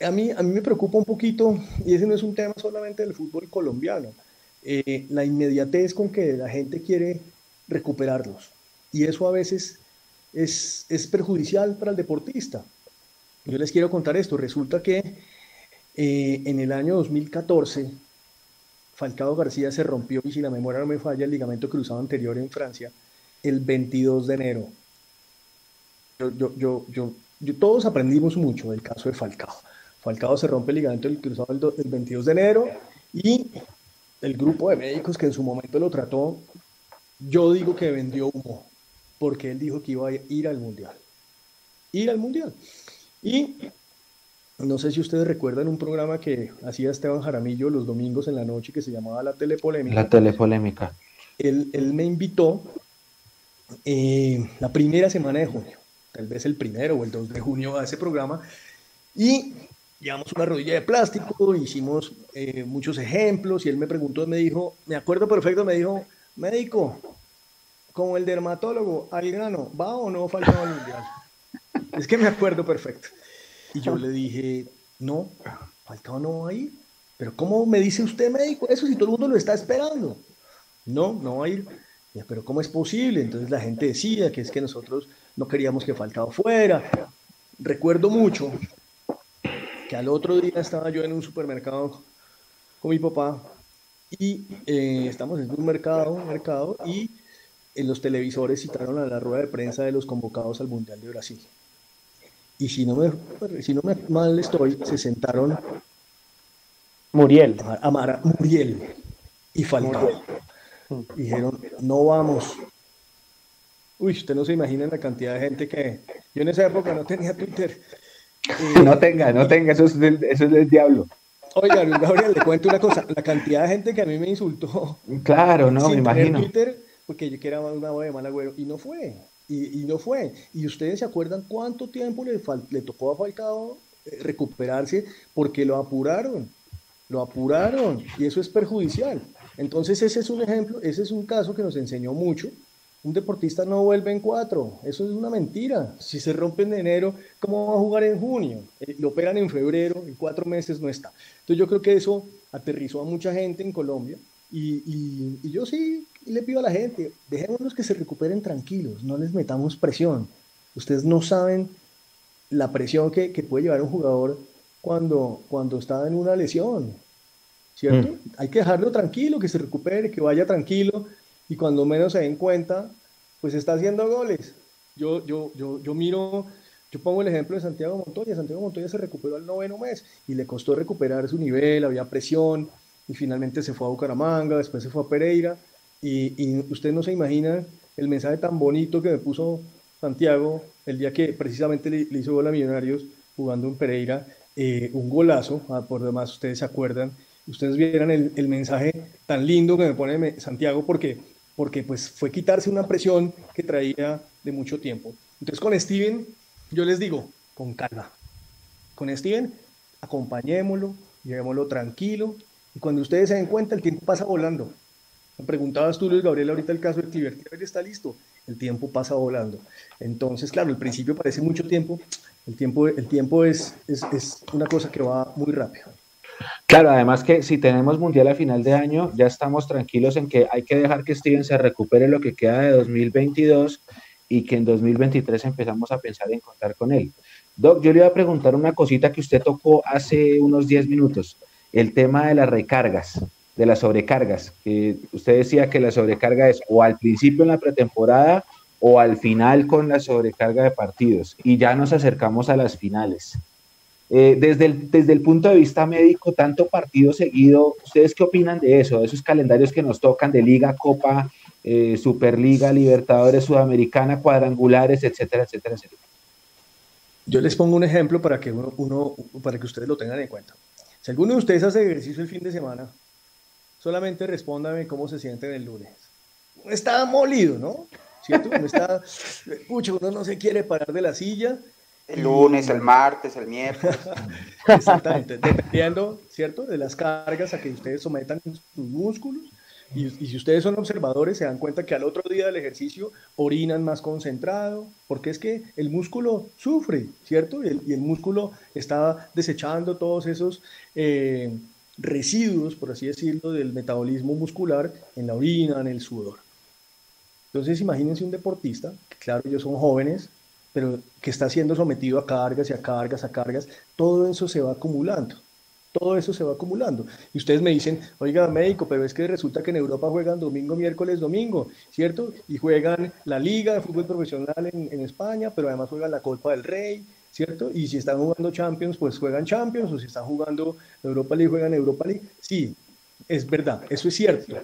Speaker 2: A mí, a mí me preocupa un poquito, y ese no es un tema solamente del fútbol colombiano, eh, la inmediatez con que la gente quiere recuperarlos. Y eso a veces es, es perjudicial para el deportista. Yo les quiero contar esto. Resulta que eh, en el año 2014, Falcao García se rompió, y si la memoria no me falla, el ligamento cruzado anterior en Francia, el 22 de enero. Yo, yo, yo, todos aprendimos mucho del caso de Falcao. Falcao se rompe el ligamento cruzado el, 22 de enero y el grupo de médicos que en su momento lo trató, yo digo que vendió humo, porque él dijo que iba a ir al Mundial. Ir al Mundial. Y no sé si ustedes recuerdan un programa que hacía Esteban Jaramillo los domingos en la noche que se llamaba La Telepolémica.
Speaker 4: La Telepolémica.
Speaker 2: Él, él me invitó eh, la primera semana de junio, tal vez el primero o el 2 de junio a ese programa, y llevamos una rodilla de plástico, hicimos eh, muchos ejemplos, y él me preguntó, me dijo, me acuerdo perfecto, me dijo, médico, como el dermatólogo, al grano, ¿va o no falta el mundial? Es que me acuerdo perfecto. Y yo le dije, no, Falcao no va a ir. Pero ¿cómo me dice usted, médico, eso si todo el mundo lo está esperando? No, no va a ir. pero ¿cómo es posible? Entonces la gente decía que es que nosotros no queríamos que Falcao fuera. Recuerdo mucho que al otro día estaba yo en un supermercado con mi papá y eh, estamos en un mercado, un mercado y en los televisores citaron a la rueda de prensa de los convocados al Mundial de Brasil y si no me, si no me mal estoy, se sentaron
Speaker 5: Muriel.
Speaker 2: Amara, Muriel y Falcao. Dijeron, no vamos. Uy, usted no se imagina la cantidad de gente que... Yo en esa época no tenía Twitter.
Speaker 4: no tenga, no tenga, eso es del, eso es del diablo.
Speaker 2: Oiga, Luis Gabriel, le cuento una cosa. La cantidad de gente que a mí me insultó.
Speaker 4: Claro, no, me imagino.
Speaker 2: Twitter, porque yo que era una de mal agüero, y no fue y, no fue. Y ustedes se acuerdan cuánto tiempo le, le tocó a Falcao eh, recuperarse porque lo apuraron, lo apuraron y eso es perjudicial. Entonces ese es un ejemplo, ese es un caso que nos enseñó mucho. Un deportista no vuelve en cuatro, eso es una mentira. Si se rompe en enero, ¿cómo va a jugar en junio? Eh, lo operan en febrero, en cuatro meses no está. Entonces yo creo que eso aterrizó a mucha gente en Colombia y, y yo sí le pido a la gente, dejémonos que se recuperen tranquilos, no les metamos presión. Ustedes no saben la presión que, puede llevar un jugador cuando, cuando está en una lesión, ¿cierto? Mm. Hay que dejarlo tranquilo, que se recupere, que vaya tranquilo y cuando menos se den cuenta, pues está haciendo goles. Yo, yo, yo, yo miro, yo pongo el ejemplo de Santiago Montoya. Santiago Montoya se recuperó al noveno mes y le costó recuperar su nivel, había presión y finalmente se fue a Bucaramanga, después se fue a Pereira y, usted no se imagina el mensaje tan bonito que me puso Santiago el día que precisamente le, hizo gol Millonarios jugando en Pereira, eh, un golazo, ah, por demás ustedes se acuerdan, ustedes vieran el, el, mensaje tan lindo que me pone Santiago porque, porque pues fue quitarse una presión que traía de mucho tiempo. Entonces con Steven, yo les digo, con calma, con Steven, acompañémoslo, llevémoslo tranquilo y cuando ustedes se den cuenta el tiempo pasa volando. Preguntabas tú, Luis Gabriel, ahorita el caso de Cliver. está listo. El tiempo pasa volando. Entonces, claro, el principio parece mucho tiempo. El tiempo, el tiempo es, es, es una cosa que va muy rápido.
Speaker 4: Claro, además que si tenemos mundial a final de año, ya estamos tranquilos en que hay que dejar que Steven se recupere lo que queda de 2022 y que en 2023 empezamos a pensar en contar con él. Doc, yo le iba a preguntar una cosita que usted tocó hace unos 10 minutos, el tema de las recargas, de las sobrecargas. Usted decía que la sobrecarga es o al principio en la pretemporada o al final con la sobrecarga de partidos y ya nos acercamos a las finales. Eh, desde, el, desde el punto de vista médico, tanto partido seguido, ¿ustedes qué opinan de eso? De esos calendarios que nos tocan de Liga, Copa, eh, Superliga, Libertadores, Sudamericana, cuadrangulares, etcétera, etcétera, etcétera.
Speaker 2: Yo les pongo un ejemplo para que, uno, para que ustedes lo tengan en cuenta. Si alguno de ustedes hace ejercicio el fin de semana, solamente respóndame cómo se sienten el lunes. Está molido, ¿no? ¿Cierto? Uno está, pucha, uno no se quiere parar de la silla
Speaker 3: el lunes, el martes, el miércoles.
Speaker 2: Exactamente, dependiendo, ¿cierto? De las cargas a que ustedes sometan sus músculos. Y, si ustedes son observadores, se dan cuenta que al otro día del ejercicio orinan más concentrado, porque es que el músculo sufre, ¿cierto? Y el, músculo está desechando todos esos eh, residuos, por así decirlo, del metabolismo muscular en la orina, en el sudor. Entonces, imagínense un deportista, que claro, ellos son jóvenes, pero que está siendo sometido a cargas y a cargas, a cargas, todo eso se va acumulando. Todo eso se va acumulando. Y ustedes me dicen, oiga, médico, pero es que resulta que en Europa juegan domingo, miércoles, domingo, ¿cierto? Y juegan la Liga de Fútbol Profesional en, España, pero además juegan la Copa del Rey, ¿cierto? Y si están jugando Champions, pues juegan Champions, o si están jugando Europa League, juegan Europa League. Sí, es verdad, eso es cierto.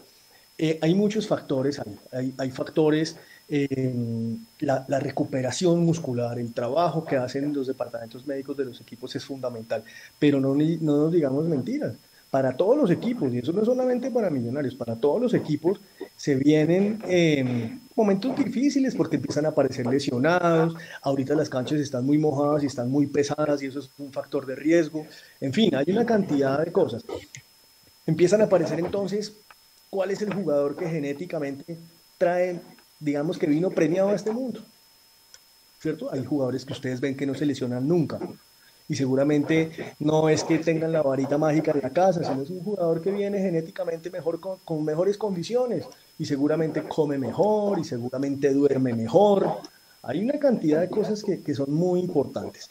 Speaker 2: Eh, hay muchos factores, hay, hay factores la, recuperación muscular, el trabajo que hacen los departamentos médicos de los equipos es fundamental, pero no, no nos digamos mentiras. Para todos los equipos, y eso no es solamente para millonarios, para todos los equipos se vienen em, momentos difíciles porque empiezan a aparecer lesionados, ahorita las canchas están muy mojadas y están muy pesadas y eso es un factor de riesgo, en fin, hay una cantidad de cosas. Empiezan a aparecer entonces cuál es el jugador que genéticamente trae digamos que vino premiado a este mundo. ¿Cierto? Hay jugadores que ustedes ven que no se lesionan nunca. Y seguramente no es que tengan la varita mágica en la casa, sino es un jugador que viene genéticamente mejor, con, mejores condiciones. Y seguramente come mejor y seguramente duerme mejor. Hay una cantidad de cosas que, que son muy importantes.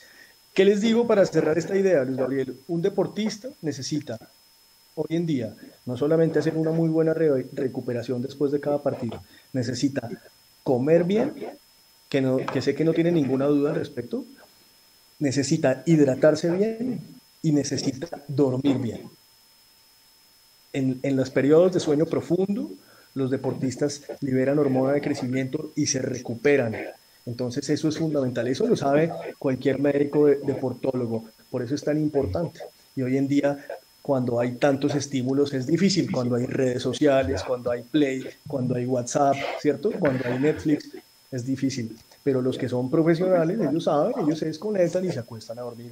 Speaker 2: ¿Qué les digo para cerrar esta idea, Luis Gabriel? Un deportista necesita hoy en día no solamente hacer una muy buena recuperación después de cada partido, necesita comer bien, que, sé que no tiene ninguna duda al respecto, necesita hidratarse bien y necesita dormir bien. En, en los periodos de sueño profundo, los deportistas liberan hormona de crecimiento y se recuperan. Entonces eso es fundamental. Eso lo sabe cualquier médico deportólogo. Por eso es tan importante. Y hoy en día cuando hay tantos estímulos es difícil, cuando hay redes sociales, cuando hay Play, cuando hay WhatsApp, ¿cierto? Cuando hay Netflix, es difícil. Pero los que son profesionales, ellos saben, ellos se desconectan y se acuestan a dormir.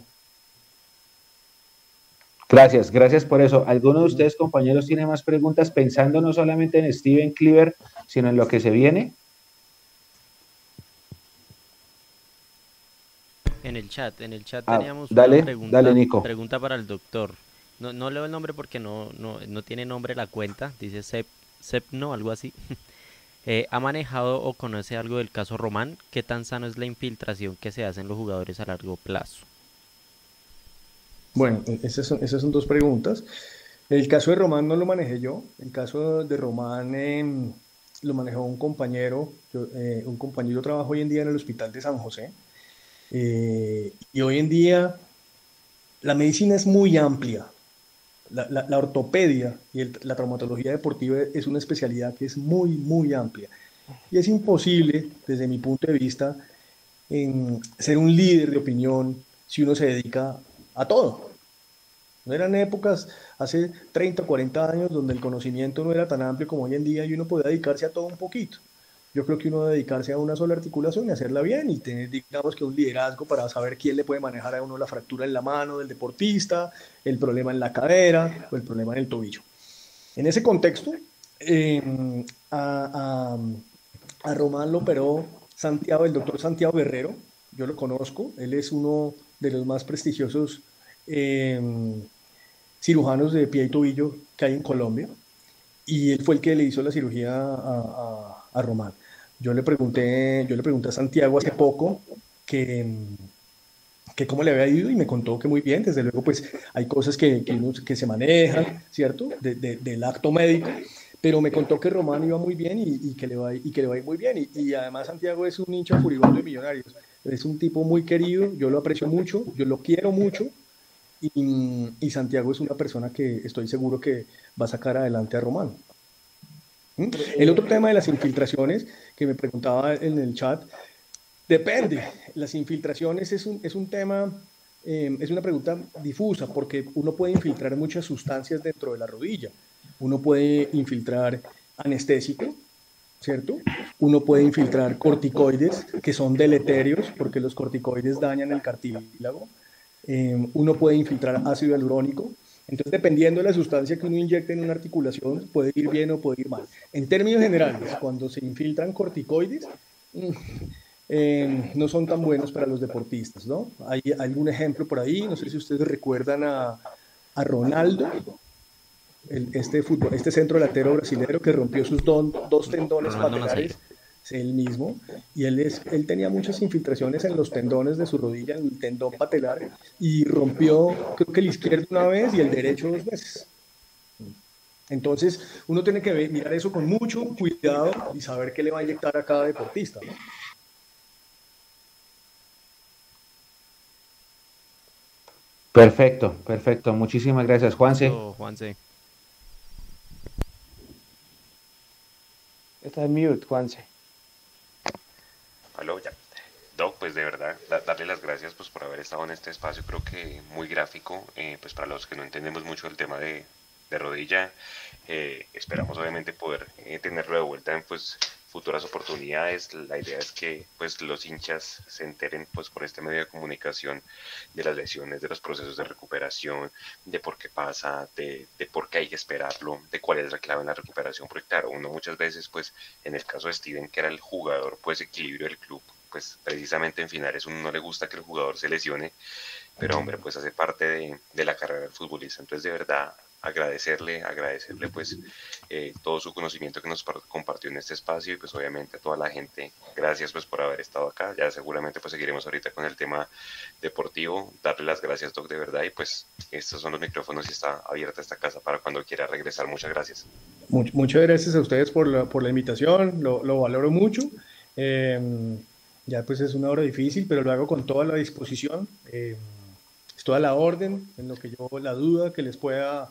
Speaker 4: Gracias, gracias por eso. ¿Alguno de ustedes, compañeros, tiene más preguntas pensando no solamente en Steven Cleaver, sino en lo que se viene?
Speaker 6: En el chat, en el chat ah, teníamos una pregunta, pregunta para el doctor. No, no leo el nombre porque no, no, no tiene nombre la cuenta. Dice Sep, Sepno, algo así. Eh, ¿Ha manejado o conoce algo del caso Román? ¿Qué tan sano es la infiltración que se hacen los jugadores a largo plazo?
Speaker 2: Bueno, esas son, esas son dos preguntas. El caso de Román no lo manejé yo. El caso de Román em, lo manejó un compañero. Eh, un compañero trabaja hoy en día en el hospital de San José. Eh, y hoy en día la medicina es muy amplia la, ortopedia y la traumatología deportiva es una especialidad que es muy, muy amplia. Y es imposible, desde mi punto de vista, en ser un líder de opinión si uno se dedica a todo. No eran épocas hace 30 o 40 años donde el conocimiento no era tan amplio como hoy en día y uno podía dedicarse a todo un poquito yo creo que uno dedicarse a una sola articulación y hacerla bien y tener, digamos que un liderazgo para saber quién le puede manejar a uno la fractura en la mano del deportista, el problema en la cadera o el problema en el tobillo. En ese contexto, em, a, a, Román lo operó Santiago, el doctor Santiago Guerrero, yo lo conozco, él es uno de los más prestigiosos eh, cirujanos de pie y tobillo que hay en Colombia y él fue el que le hizo la cirugía a, a, Román. Yo le pregunté, yo le pregunté a Santiago hace poco que, que cómo le había ido y me contó que muy bien, desde luego pues hay cosas que, que, se manejan, ¿cierto? De, del acto médico, pero me contó que Román iba muy bien y, que, le va, y que le va a ir muy bien. Y, y, además Santiago es un hincha furibundo de millonarios, es un tipo muy querido, yo lo aprecio mucho, yo lo quiero mucho y, Santiago es una persona que estoy seguro que va a sacar adelante a Román. ¿Mm? El otro tema de las infiltraciones que me preguntaba en el chat, depende. Las infiltraciones es un, es un tema, eh, es una pregunta difusa porque uno puede infiltrar muchas sustancias dentro de la rodilla. Uno puede infiltrar anestésico, ¿cierto? Uno puede infiltrar corticoides que son deleterios porque los corticoides dañan el cartílago. Em, uno puede infiltrar ácido hialurónico. Entonces, dependiendo de la sustancia que uno inyecte en una articulación, puede ir bien o puede ir mal. En términos generales, cuando se infiltran corticoides, mm, em, no son tan buenos para los deportistas, ¿no? Hay algún ejemplo por ahí, no sé si ustedes recuerdan a, a Ronaldo, este, fútbol, este centro delantero brasileño que rompió sus dos tendones patelares él mismo, y él, es, él tenía muchas infiltraciones en los tendones de su rodilla, en el tendón patelar, y rompió, creo que el izquierdo una vez y el derecho dos veces. Entonces, uno tiene que mirar eso con mucho cuidado y saber qué le va a inyectar a cada deportista.
Speaker 4: Perfecto, perfecto. Muchísimas gracias, Juanse.
Speaker 6: Juanse.
Speaker 5: Está en mute, Juanse.
Speaker 1: Aló, ya. Doc, pues de verdad, darle las gracias pues por haber estado en este espacio, creo que muy gráfico, eh, pues para los que no entendemos mucho el tema de, de rodilla, eh, esperamos obviamente poder eh, tenerlo de vuelta en pues futuras oportunidades. La idea es que pues los hinchas se enteren pues por este medio de comunicación de las lesiones, de los procesos de recuperación, de por qué pasa, de, de por qué hay que esperarlo, de cuál es la clave en la recuperación, porque claro, uno muchas veces pues en el caso de Steven que era el jugador pues equilibrio del club, pues precisamente en finales uno no le gusta que el jugador se lesione, pero hombre pues hace parte de, de la carrera del futbolista, entonces de verdad agradecerle, agradecerle pues eh, todo su conocimiento que nos compartió en este espacio y pues obviamente a toda la gente, gracias pues por haber estado acá, ya seguramente pues seguiremos ahorita con el tema deportivo, darle las gracias Doc de verdad y pues estos son los micrófonos y está abierta esta casa para cuando quiera regresar, muchas gracias.
Speaker 2: muchas gracias a ustedes por la, por la invitación, lo, lo valoro mucho. Em, ya pues es una hora difícil, pero lo hago con toda la disposición. Eh, toda la orden en lo que yo la duda que les pueda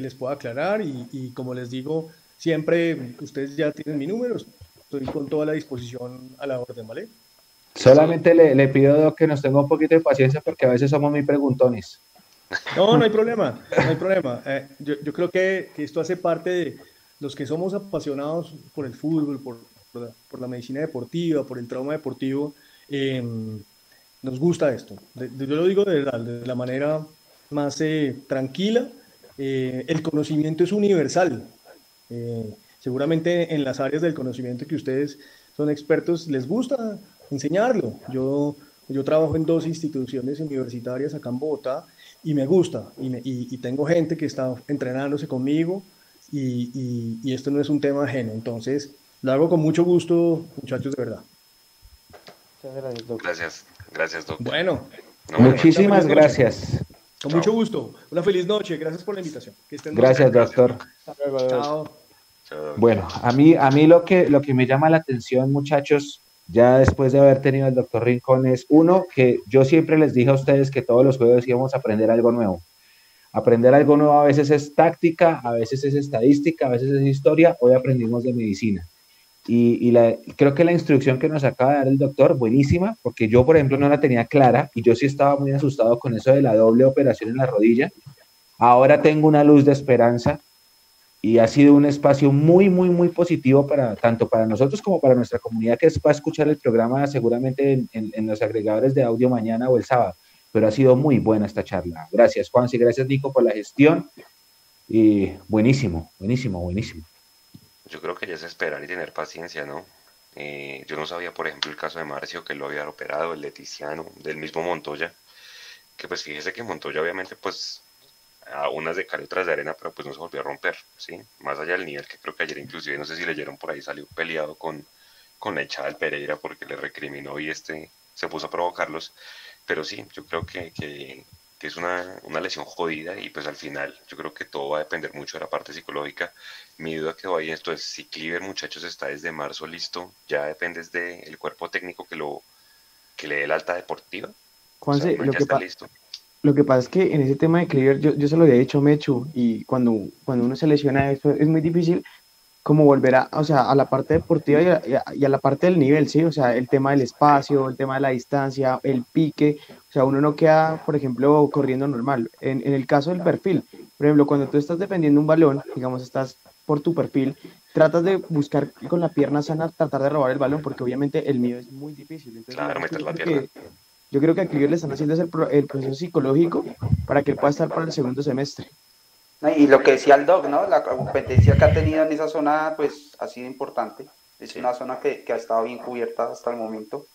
Speaker 2: que les pueda aclarar y, como les digo, siempre ustedes ya tienen mi número, estoy con toda la disposición a la orden, ¿vale?
Speaker 4: Solamente le, le pido que nos tenga un poquito de paciencia porque a veces somos muy preguntones.
Speaker 2: No, no hay problema, no hay problema. Eh, yo, yo, creo que, que, esto hace parte de los que somos apasionados por el fútbol, por, por, la, por la, medicina deportiva, por el trauma deportivo. Eh, nos gusta esto. yo lo digo de, de la manera más eh, tranquila eh, el conocimiento es universal. Eh, seguramente en las áreas del conocimiento que ustedes son expertos les gusta enseñarlo. Yo, yo trabajo en dos instituciones universitarias acá en Bogotá y me gusta y, tengo gente que está entrenándose conmigo y, esto no es un tema ajeno. Entonces, lo hago con mucho gusto, muchachos, de verdad.
Speaker 1: Gracias, gracias, doctor.
Speaker 2: Bueno,
Speaker 4: muchísimas gracias.
Speaker 2: Con mucho gusto. Una feliz noche. Gracias por la invitación.
Speaker 4: Gracias, doctor. Chao. Bueno, a mí, a mí lo, que, lo que me llama la atención, muchachos, ya después de haber tenido al doctor Rincón, es uno, que yo siempre les dije a ustedes que todos los jueves íbamos a aprender algo nuevo. Aprender algo nuevo a veces es táctica, a veces es estadística, a veces es historia. Hoy aprendimos de medicina. Y, la, creo que la instrucción que nos acaba de dar el doctor, buenísima, porque yo, por ejemplo, no la tenía clara y yo sí estaba muy asustado con eso de la doble operación en la rodilla. Ahora tengo una luz de esperanza y ha sido un espacio muy, muy, muy positivo para tanto para nosotros como para nuestra comunidad que va a escuchar el programa seguramente en, en, los agregadores de audio mañana o el sábado. Pero ha sido muy buena esta charla. Gracias, Juan, y gracias, Nico, por la gestión. Y buenísimo, buenísimo, buenísimo
Speaker 1: yo creo que ya es esperar y tener paciencia, ¿no? Eh, yo no sabía, por ejemplo, el caso de Marcio, que lo había operado, el Leticiano, del mismo Montoya, que pues fíjese que Montoya obviamente pues a unas de cal otras de arena, pero pues no se volvió a romper, ¿sí? Más allá del nivel que creo que ayer inclusive, no sé si leyeron por ahí, salió peleado con, con la echada del Pereira porque le recriminó y este se puso a provocarlos, pero sí, yo creo que, que, es una, una, lesión jodida y pues al final yo creo que todo va a depender mucho de la parte psicológica. Mi duda que va ahí esto es si Cliver muchachos está desde marzo listo, ya depende del cuerpo técnico que lo que le dé la alta deportiva.
Speaker 5: Juanse, lo, que lo que pasa es que en ese tema de Cleaver, yo, yo se lo había dicho a Mechu, y cuando, cuando uno se lesiona eso es muy difícil como volver a, o sea, a la parte deportiva y a, la parte del nivel, ¿sí? O sea, el tema del espacio, el tema de la distancia, el pique, o sea, uno no queda, por ejemplo, corriendo normal. En, en el caso del perfil, por ejemplo, cuando tú estás defendiendo un balón, digamos, estás por tu perfil, tratas de buscar con la pierna sana, tratar de robar el balón, porque obviamente el mío es muy difícil. Entonces,
Speaker 1: claro, meter la pierna.
Speaker 5: yo creo que aquí le están haciendo el, el proceso psicológico para que él pueda estar para el segundo semestre.
Speaker 3: Y lo que decía el Doc, ¿no? La competencia que ha tenido en esa zona, pues ha sido importante. Es una zona que, que, ha estado bien cubierta hasta el momento.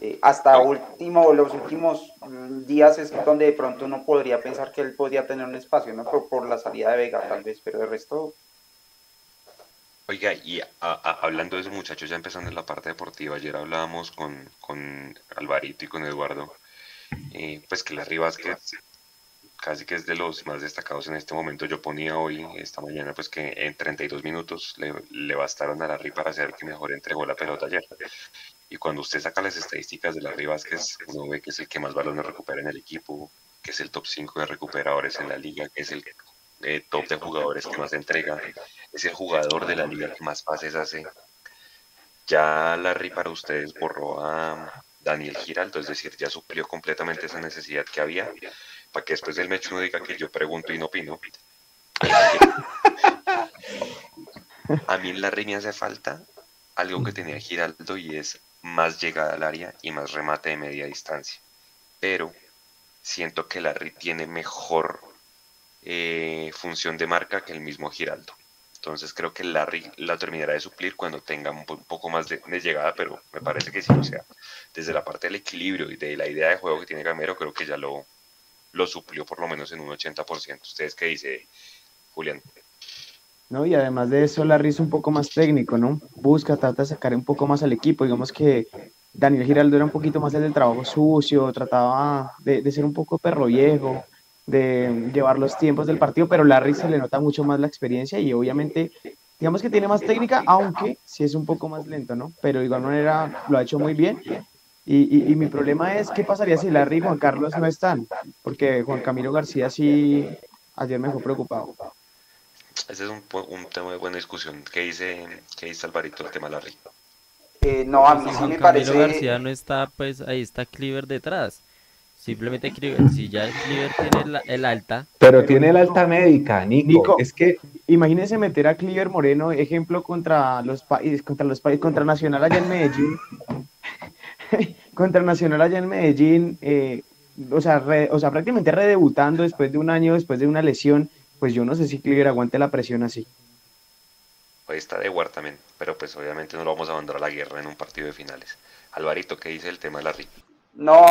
Speaker 3: Eh, hasta último, los últimos mm, días es donde de pronto uno podría pensar que él podría tener un espacio, ¿no? Por, por la salida de Vega, tal vez, pero el resto.
Speaker 1: Oiga, y hablando de eso, muchachos, ya empezando en la parte deportiva, ayer hablábamos con, con Alvarito y con Eduardo, eh, pues que las Rivas que casi que es de los más destacados en este momento. Yo ponía hoy, esta mañana, pues que en 32 minutos le, bastaron a Larry para hacer que mejor entregó la pelota ayer. Y cuando usted saca las estadísticas de Larry Vázquez, uno ve que es el que más balones recupera en el equipo, que es el top 5 de recuperadores en la liga, que es el eh, top de jugadores que más entrega, es el jugador de la liga que más pases hace. Ya Larry para ustedes borró a Daniel Giraldo, es decir, ya suplió completamente esa necesidad que había para que después del mecho no diga que yo pregunto y no opino. A mí en la me hace falta algo que tenía Giraldo y es más llegada al área y más remate de media distancia. Pero siento que Larry tiene mejor eh, función de marca que el mismo Giraldo. Entonces creo que Larry la terminará de suplir cuando tenga un, poco más de, de, llegada, pero me parece que sí, o sea, desde la parte del equilibrio y de la idea de juego que tiene Gamero, creo que ya lo, lo suplió por lo menos en un 80%. ¿Ustedes qué dice, Julián?
Speaker 5: No, y además de eso, Larry es un poco más técnico, ¿no? Busca, trata de sacar un poco más al equipo. Digamos que Daniel Giraldo era un poquito más el del trabajo sucio, trataba de, ser un poco perro viejo, de llevar los tiempos del partido, pero Larry se le nota mucho más la experiencia y obviamente, digamos que tiene más técnica, aunque sí es un poco más lento, ¿no? Pero de igual manera lo ha hecho muy bien y, mi problema es, ¿qué pasaría si Larry y Juan Carlos no están? Porque Juan Camilo García sí ayer me dejó preocupado.
Speaker 1: Ese es un, tema de buena discusión. ¿Qué dice, qué dice Alvarito el tema Larry?
Speaker 3: Eh, no, a mí sí me parece...
Speaker 6: Camilo García no está, pues ahí está Cleaver detrás. Simplemente Cleaver, si ya Cleaver tiene el, alta.
Speaker 4: Pero tiene el alta médica, Nico. es que
Speaker 5: imagínense meter a Cleaver Moreno, ejemplo contra los países, contra los países, contra Nacional allá en Medellín. contra Nacional allá en Medellín, eh, o, sea, o sea, prácticamente redebutando después de un año, después de una lesión, pues yo no sé si Cliver aguante la presión así.
Speaker 1: Ahí está de War también, pero pues obviamente no lo vamos a mandar a la guerra en un partido de finales. Alvarito, ¿qué dice el tema de Larry?
Speaker 3: No,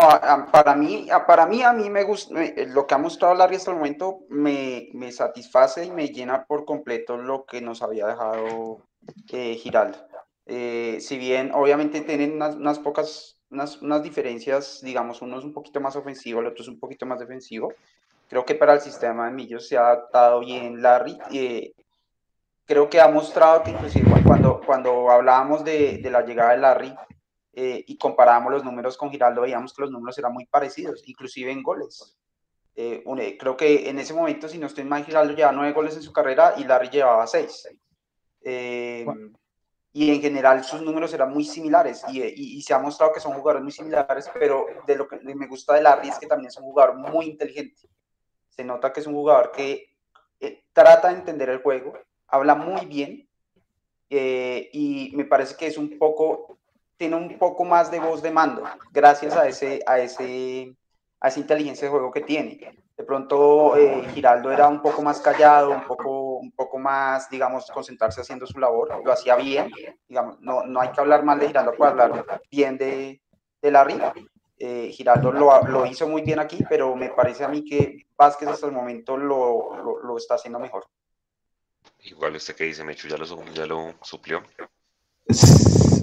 Speaker 3: para mí, para mí, a mí me gusta, lo que ha mostrado Larry hasta el momento me, me satisface y me llena por completo lo que nos había dejado eh, Giraldo. Eh, si bien obviamente tienen unas, pocas, unas, unas, diferencias, digamos, uno es un poquito más ofensivo, el otro es un poquito más defensivo. Creo que para el sistema de Millos se ha adaptado bien Larry. Eh, creo que ha mostrado que inclusive cuando, cuando hablábamos de, de la llegada de Larry eh, y comparábamos los números con Giraldo, veíamos que los números eran muy parecidos, inclusive en goles. creo que en ese momento, si no estoy mal, Giraldo llevaba nueve goles en su carrera y Larry llevaba seis. Eh, y en general sus números eran muy similares y, y, se ha mostrado que son jugadores muy similares, pero de lo que me gusta de Larry es que también es un jugador muy inteligente. Se nota que es un jugador que eh, trata de entender el juego, habla muy bien eh, y me parece que es un poco, tiene un poco más de voz de mando gracias a, ese, a, ese, a esa inteligencia de juego que tiene. De pronto eh, Giraldo era un poco más callado, un poco, un poco más, digamos, concentrarse haciendo su labor, lo hacía bien, digamos, no, no hay que hablar mal de Giraldo para hablar bien de, de Larry. Eh, Giraldo lo, lo, hizo muy bien aquí, pero me parece a mí que Vázquez hasta el momento lo, lo, está haciendo mejor.
Speaker 1: Igual usted que dice, Mechu ya lo, ya lo suplió.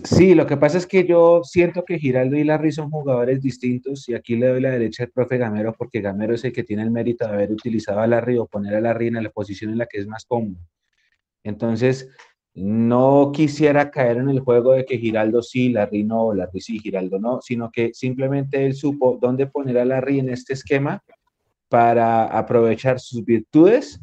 Speaker 4: Sí, lo que pasa es que yo siento que Giraldo y Larry son jugadores distintos y aquí le doy la derecha al profe Gamero porque Gamero es el que tiene el mérito de haber utilizado a Larry o poner a Larry en la posición en la que es más cómodo. Entonces, no quisiera caer en el juego de que Giraldo sí, Larry no, Larry sí, Giraldo no, sino que simplemente él supo dónde poner a Larry en este esquema para aprovechar sus virtudes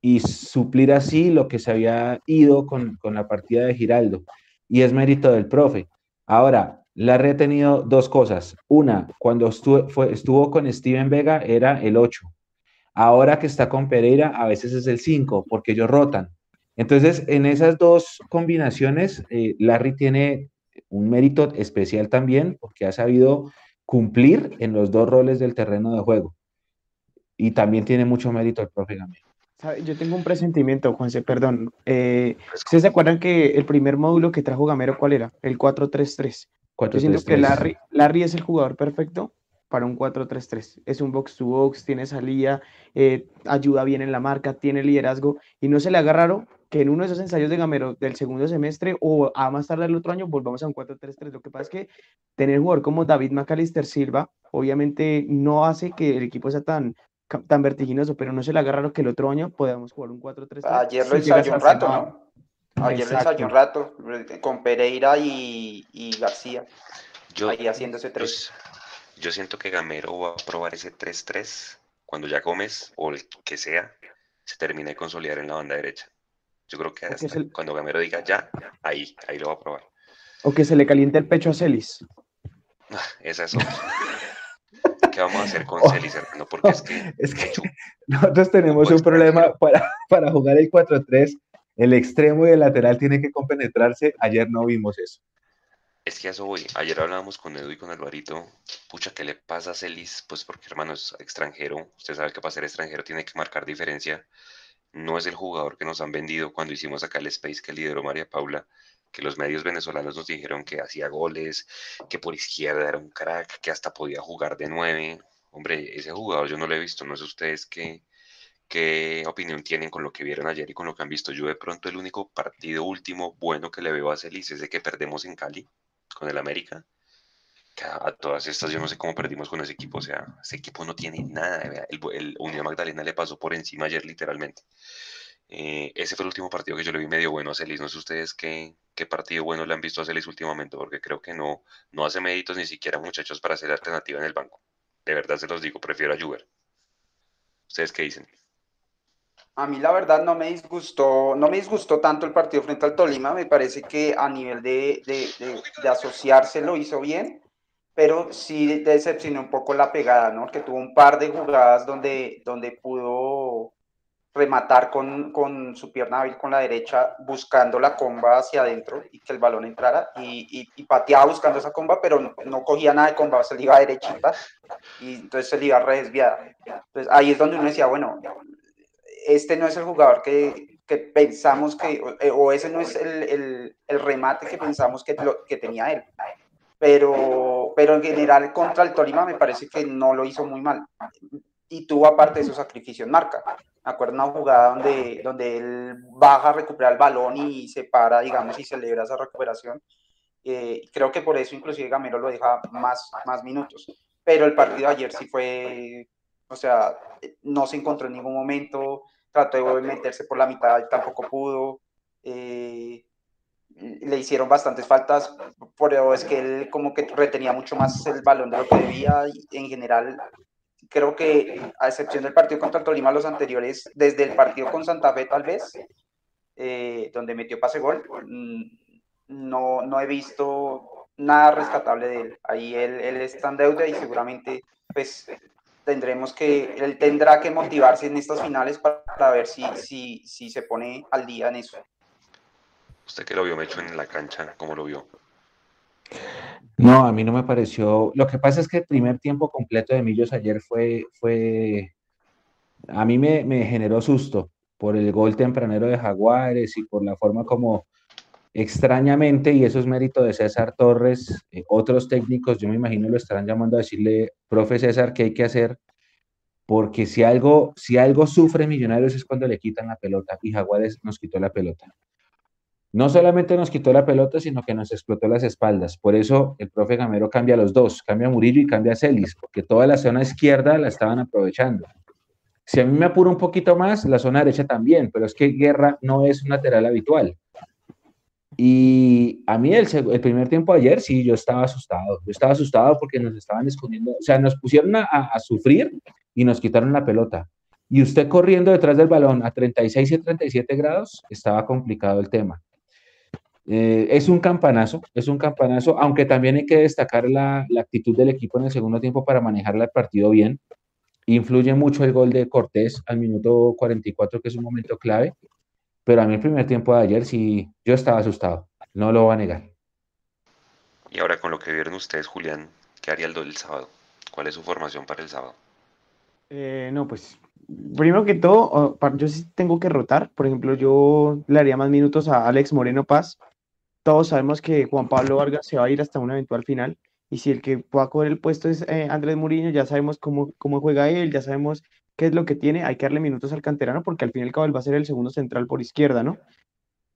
Speaker 4: y suplir así lo que se había ido con, con la partida de Giraldo y es mérito del profe. Ahora, Larry ha tenido dos cosas. Una, cuando estuvo, fue, estuvo con Steven Vega era el 8. Ahora que está con Pereira, a veces es el 5, porque ellos rotan. Entonces, en esas dos combinaciones, eh, Larry tiene un mérito especial también, porque ha sabido cumplir en los dos roles del terreno de juego. Y también tiene mucho mérito el profe Gamero.
Speaker 5: Yo tengo un presentimiento, Juanse, perdón. Eh, ¿Ustedes se acuerdan que el primer módulo que trajo Gamero, cuál era? El 433. Yo siento que Larry, Larry es el jugador perfecto para un 4-3-3. Es un box to box, tiene salida, eh, ayuda bien en la marca, tiene liderazgo y no se le haga raro que en uno de esos ensayos de Gamero del segundo semestre o a más tarde el otro año volvamos a un 4-3-3. Lo que pasa es que tener jugador como David McAllister Silva obviamente no hace que el equipo sea tan tan vertiginoso, pero no se le agarra lo que el otro año podamos jugar un 4-3.
Speaker 3: Ayer lo ensayó un rato, ¿no? Ayer lo ensayó un rato con Pereira y, García. Yo, ahí haciendo ese 3.
Speaker 1: Yo, siento que Gamero va a probar ese 3-3 cuando ya Gómez o el que sea se termine de consolidar en la banda derecha. Yo creo que cuando Gamero diga ya, ahí, ahí lo va a probar.
Speaker 5: O que se le caliente el pecho a Celis.
Speaker 1: Esa es otra. ¿Qué vamos a hacer con oh, Celis, hermano? Porque es que,
Speaker 4: es que nosotros tenemos un problema para, para jugar el 4-3. El extremo y el lateral tienen que compenetrarse. Ayer no vimos eso.
Speaker 1: Es que eso voy. Ayer hablábamos con Edu y con Alvarito. Pucha, ¿qué le pasa a Celis? Pues porque, hermano, es extranjero. Usted sabe que para ser extranjero tiene que marcar diferencia. No es el jugador que nos han vendido cuando hicimos acá el Space que lideró María Paula que los medios venezolanos nos dijeron que hacía goles, que por izquierda era un crack, que hasta podía jugar de nueve. Hombre, ese jugador yo no lo he visto, no sé ustedes qué, qué opinión tienen con lo que vieron ayer y con lo que han visto. Yo de pronto el único partido último bueno que le veo a Celis es de que perdemos en Cali con el América. a, todas estas yo no sé cómo perdimos con ese equipo, o sea, ese equipo no tiene nada. El, el Unión Magdalena le pasó por encima ayer literalmente. Eh, ese fue el último partido que yo le vi medio bueno a Celis. No sé ustedes qué, qué partido bueno le han visto a Celis últimamente, porque creo que no, no hace méritos ni siquiera muchachos para ser alternativa en el banco. De verdad se los digo, prefiero a Juber. ¿Ustedes qué dicen?
Speaker 3: A mí la verdad no me disgustó, no me disgustó tanto el partido frente al Tolima, me parece que a nivel de, de, asociarse lo hizo bien, pero sí decepcionó un poco la pegada, ¿no? Que tuvo un par de jugadas donde, donde pudo rematar con, con, su pierna hábil con la derecha, buscando la comba hacia adentro y que el balón entrara, y, y, pateaba buscando esa comba, pero no, cogía nada de comba, se le iba derechita, y entonces se le iba re desviada. Entonces ahí es donde uno decía, bueno, este no es el jugador que, que pensamos que, o, ese no es el, el, el, remate que pensamos que, lo, que tenía él. Pero, pero en general contra el Tolima me parece que no lo hizo muy mal y tuvo aparte de su sacrificio en marca. Me acuerdo una jugada donde, donde él baja a recuperar el balón y se para, digamos, y celebra esa recuperación. Eh, creo que por eso inclusive Gamero lo deja más, más minutos. Pero el partido de ayer sí fue, o sea, no se encontró en ningún momento, trató de meterse por la mitad y tampoco pudo. Eh, le hicieron bastantes faltas, pero es que él como que retenía mucho más el balón de lo que debía y en general creo que a excepción del partido contra Tolima, los anteriores, desde el partido con Santa Fe tal vez, eh, donde metió pase gol, mm, no, no he visto nada rescatable de él. Ahí él, él está en deuda y seguramente pues tendremos que, él tendrá que motivarse en estas finales para, ver si, si, si se pone al día en eso.
Speaker 1: ¿Usted que lo vio, Mecho, en la cancha? ¿Cómo lo vio?
Speaker 4: No, a mí no me pareció. Lo que pasa es que el primer tiempo completo de Millos ayer fue, fue, a mí me, generó susto por el gol tempranero de Jaguares y por la forma como extrañamente, y eso es mérito de César Torres, eh, otros técnicos, yo me imagino lo estarán llamando a decirle, profe César, ¿qué hay que hacer? porque si algo, si algo sufre Millonarios es cuando le quitan la pelota y Jaguares nos quitó la pelota. No solamente nos quitó la pelota, sino que nos explotó las espaldas. Por eso el profe Gamero cambia los dos, cambia Murillo y cambia Celis, porque toda la zona izquierda la estaban aprovechando. Si a mí me apuro un poquito más, la zona derecha también, pero es que Guerra no es un lateral habitual. Y a mí el, primer tiempo ayer sí, yo estaba asustado. Yo estaba asustado porque nos estaban escondiendo, o sea, nos pusieron a, a sufrir y nos quitaron la pelota. Y usted corriendo detrás del balón a 36 y 37 grados, estaba complicado el tema. Eh, es un campanazo, es un campanazo, aunque también hay que destacar la, la, actitud del equipo en el segundo tiempo para manejar el partido bien. Influye mucho el gol de Cortés al minuto 44, que es un momento clave, pero a mí el primer tiempo de ayer sí, yo estaba asustado, no lo voy a negar.
Speaker 1: Y ahora con lo que vieron ustedes, Julián, ¿qué haría el, el sábado? ¿Cuál es su formación para el sábado?
Speaker 5: Eh, no, pues primero que todo, yo sí tengo que rotar. Por ejemplo, yo le haría más minutos a Alex Moreno Paz, todos sabemos que Juan Pablo Vargas se va a ir hasta una eventual final. Y si el que pueda coger el puesto es eh, Andrés Muriño, ya sabemos cómo, cómo juega él, ya sabemos qué es lo que tiene. Hay que darle minutos al canterano porque al fin y al cabo él va a ser el segundo central por izquierda, ¿no?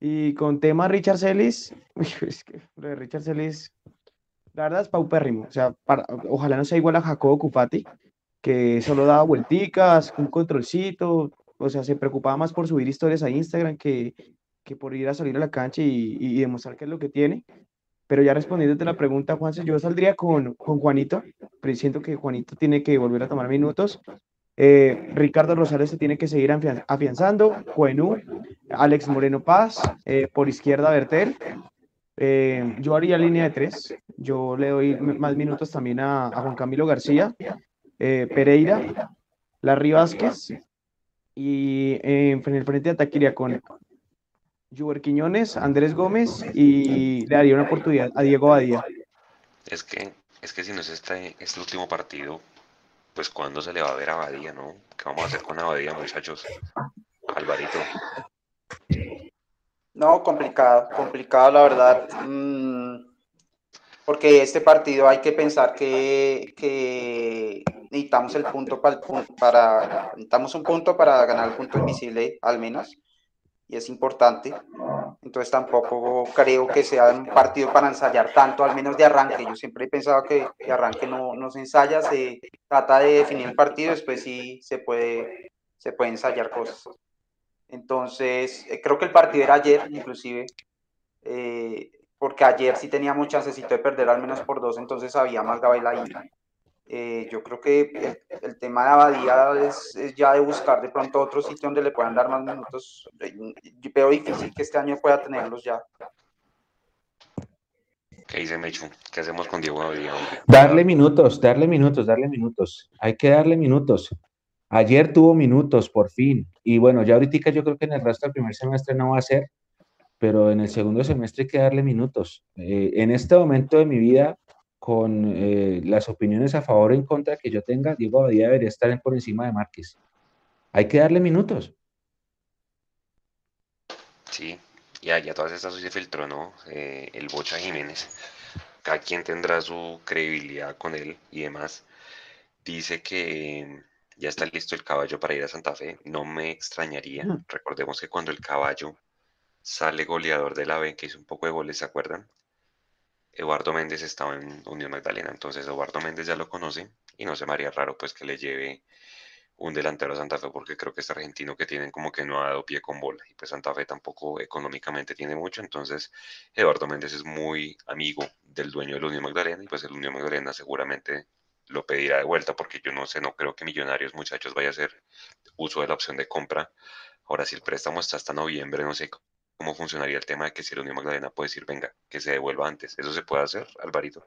Speaker 5: Y con tema Richard Celis, es que lo de Richard Celis, la verdad es paupérrimo. O sea, ojalá no sea igual a Jacobo Cupati, que solo daba vuelticas, un controlcito, o sea, se preocupaba más por subir historias a Instagram que, que por ir a salir a la cancha y, demostrar qué es lo que tiene. Pero ya respondiéndote la pregunta, Juanse, yo saldría con, con Juanito, pero siento que Juanito tiene que volver a tomar minutos. Eh, Ricardo Rosales se tiene que seguir afianzando, Juenú, Alex Moreno Paz, eh, por izquierda Bertel. Eh, yo haría línea de tres, yo le doy más minutos también a, a Juan Camilo García, Pereira, Larry Vázquez, y en el frente de ataque iría con Juber Quiñones, Andrés Gómez y le daría una oportunidad a Diego Badía.
Speaker 1: Es que, es que si no es este, este último partido, pues cuándo se le va a ver a Badía, ¿no? ¿Qué vamos a hacer con Abadía, muchachos? Alvarito.
Speaker 3: No, complicado, complicado la verdad. Mm, porque este partido hay que pensar que, que necesitamos el punto para, para necesitamos un punto para ganar el punto invisible al menos y es importante. Entonces tampoco creo que sea un partido para ensayar tanto, al menos de arranque. Yo siempre he pensado que de arranque no, no se ensaya, se trata de definir el partido, después sí se puede, se puede ensayar cosas. Entonces, eh, creo que el partido era ayer, inclusive, eh, porque ayer sí teníamos chancecito de perder al menos por dos, entonces había más Gabel ahí. Eh, yo creo que el, tema de Abadía es, ya de buscar de pronto otro sitio donde le puedan dar más minutos. Yo veo difícil que este año pueda tenerlos ya.
Speaker 1: ¿Qué dice Mechu? ¿Qué hacemos con Diego Abadía?
Speaker 4: Darle minutos, darle minutos, darle minutos. Hay que darle minutos. Ayer tuvo minutos, por fin. Y bueno, ya ahorita yo creo que en el resto del primer semestre no va a ser, pero en el segundo semestre hay que darle minutos. Eh, en este momento de mi vida, con eh, las opiniones a favor o en contra que yo tenga, Diego Abadía debería estar por encima de Márquez. Hay que darle minutos.
Speaker 1: Sí, ya, ya todas estas se filtró, ¿no? Eh, el Bocha Jiménez. Cada quien tendrá su credibilidad con él y demás. Dice que ya está listo el caballo para ir a Santa Fe. No me extrañaría. Recordemos que cuando el caballo sale goleador de la B, que hizo un poco de goles, ¿se acuerdan? Eduardo Méndez estaba en Unión Magdalena, entonces Eduardo Méndez ya lo conoce y no se me haría raro pues que le lleve un delantero a Santa Fe porque creo que este argentino que tienen como que no ha dado pie con bola y pues Santa Fe tampoco económicamente tiene mucho, entonces Eduardo Méndez es muy amigo del dueño de la Unión Magdalena y pues el Unión Magdalena seguramente lo pedirá de vuelta porque yo no sé, no creo que Millonarios muchachos vaya a hacer uso de la opción de compra. Ahora si el préstamo está hasta noviembre, no sé cómo funcionaría el tema de que si la Unión Magdalena puede decir, venga, que se devuelva antes. ¿Eso se puede hacer, Alvarito?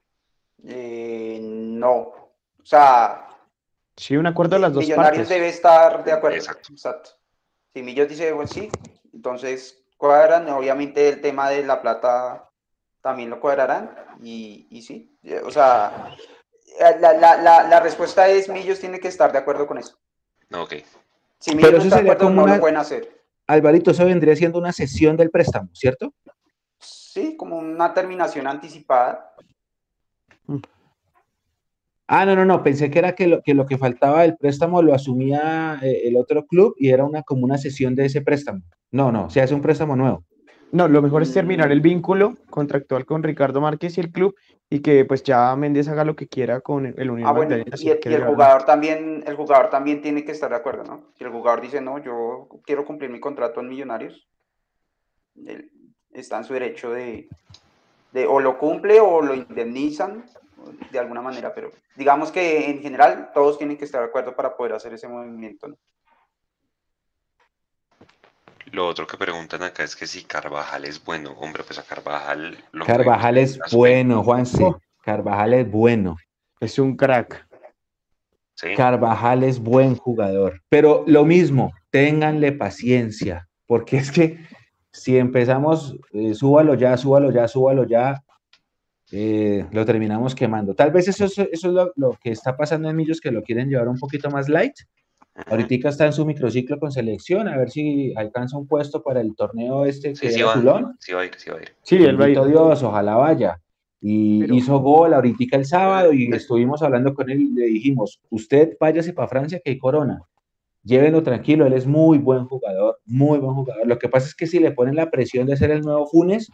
Speaker 3: Eh, no. O sea...
Speaker 5: Sí, un acuerdo de las dos
Speaker 3: Millonarios debe estar de acuerdo. Exacto. Exacto. Si Millos dice, bueno, sí, entonces cuadran. Obviamente el tema de la plata también lo cuadrarán. Y, y sí, o sea, la, la, la, la, respuesta es Millos tiene que estar de acuerdo con eso.
Speaker 1: Ok.
Speaker 3: Si Millos no está de acuerdo, no lo pueden hacer.
Speaker 4: Alvarito, eso vendría siendo una sesión del préstamo, ¿cierto?
Speaker 3: Sí, como una terminación anticipada.
Speaker 4: Ah, no, no, no, pensé que era que lo que, lo que faltaba del préstamo lo asumía eh, el otro club y era una como una sesión de ese préstamo. No, no, se hace un préstamo nuevo.
Speaker 5: No, lo mejor es terminar el vínculo contractual con Ricardo Márquez y el club y que pues ya Méndez haga lo que quiera con el Unión
Speaker 3: ah, bueno, y, el, jugador también, el jugador también tiene que estar de acuerdo, ¿no? Si el jugador dice, no, yo quiero cumplir mi contrato en Millonarios, está en su derecho de, de o lo cumple o lo indemnizan de alguna manera, pero digamos que en general todos tienen que estar de acuerdo para poder hacer ese movimiento, ¿no?
Speaker 1: Lo otro que preguntan acá es que si Carvajal es bueno. Hombre, pues a Carvajal
Speaker 4: lo Carvajal es bueno, Juan C. Carvajal es bueno.
Speaker 5: Es un crack.
Speaker 4: Carvajal es buen jugador. Pero lo mismo, ténganle paciencia, porque es que si empezamos, eh, súbalo ya, súbalo ya, súbalo ya, eh, lo terminamos quemando. Tal vez eso, eso es lo, lo, que está pasando en Millos, que lo quieren llevar un poquito más light, Ahorita está en su microciclo con selección, a ver si alcanza un puesto para el torneo este que
Speaker 1: sí, sí va, Sí va a ir, sí va a ir.
Speaker 4: Sí, el Dios, ojalá vaya. Y hizo gol ahorita el sábado y estuvimos hablando con él y le dijimos, usted váyase para Francia que hay corona. Llévenlo tranquilo, él es muy buen jugador, muy buen jugador. Lo que pasa es que si le ponen la presión de ser el nuevo Funes,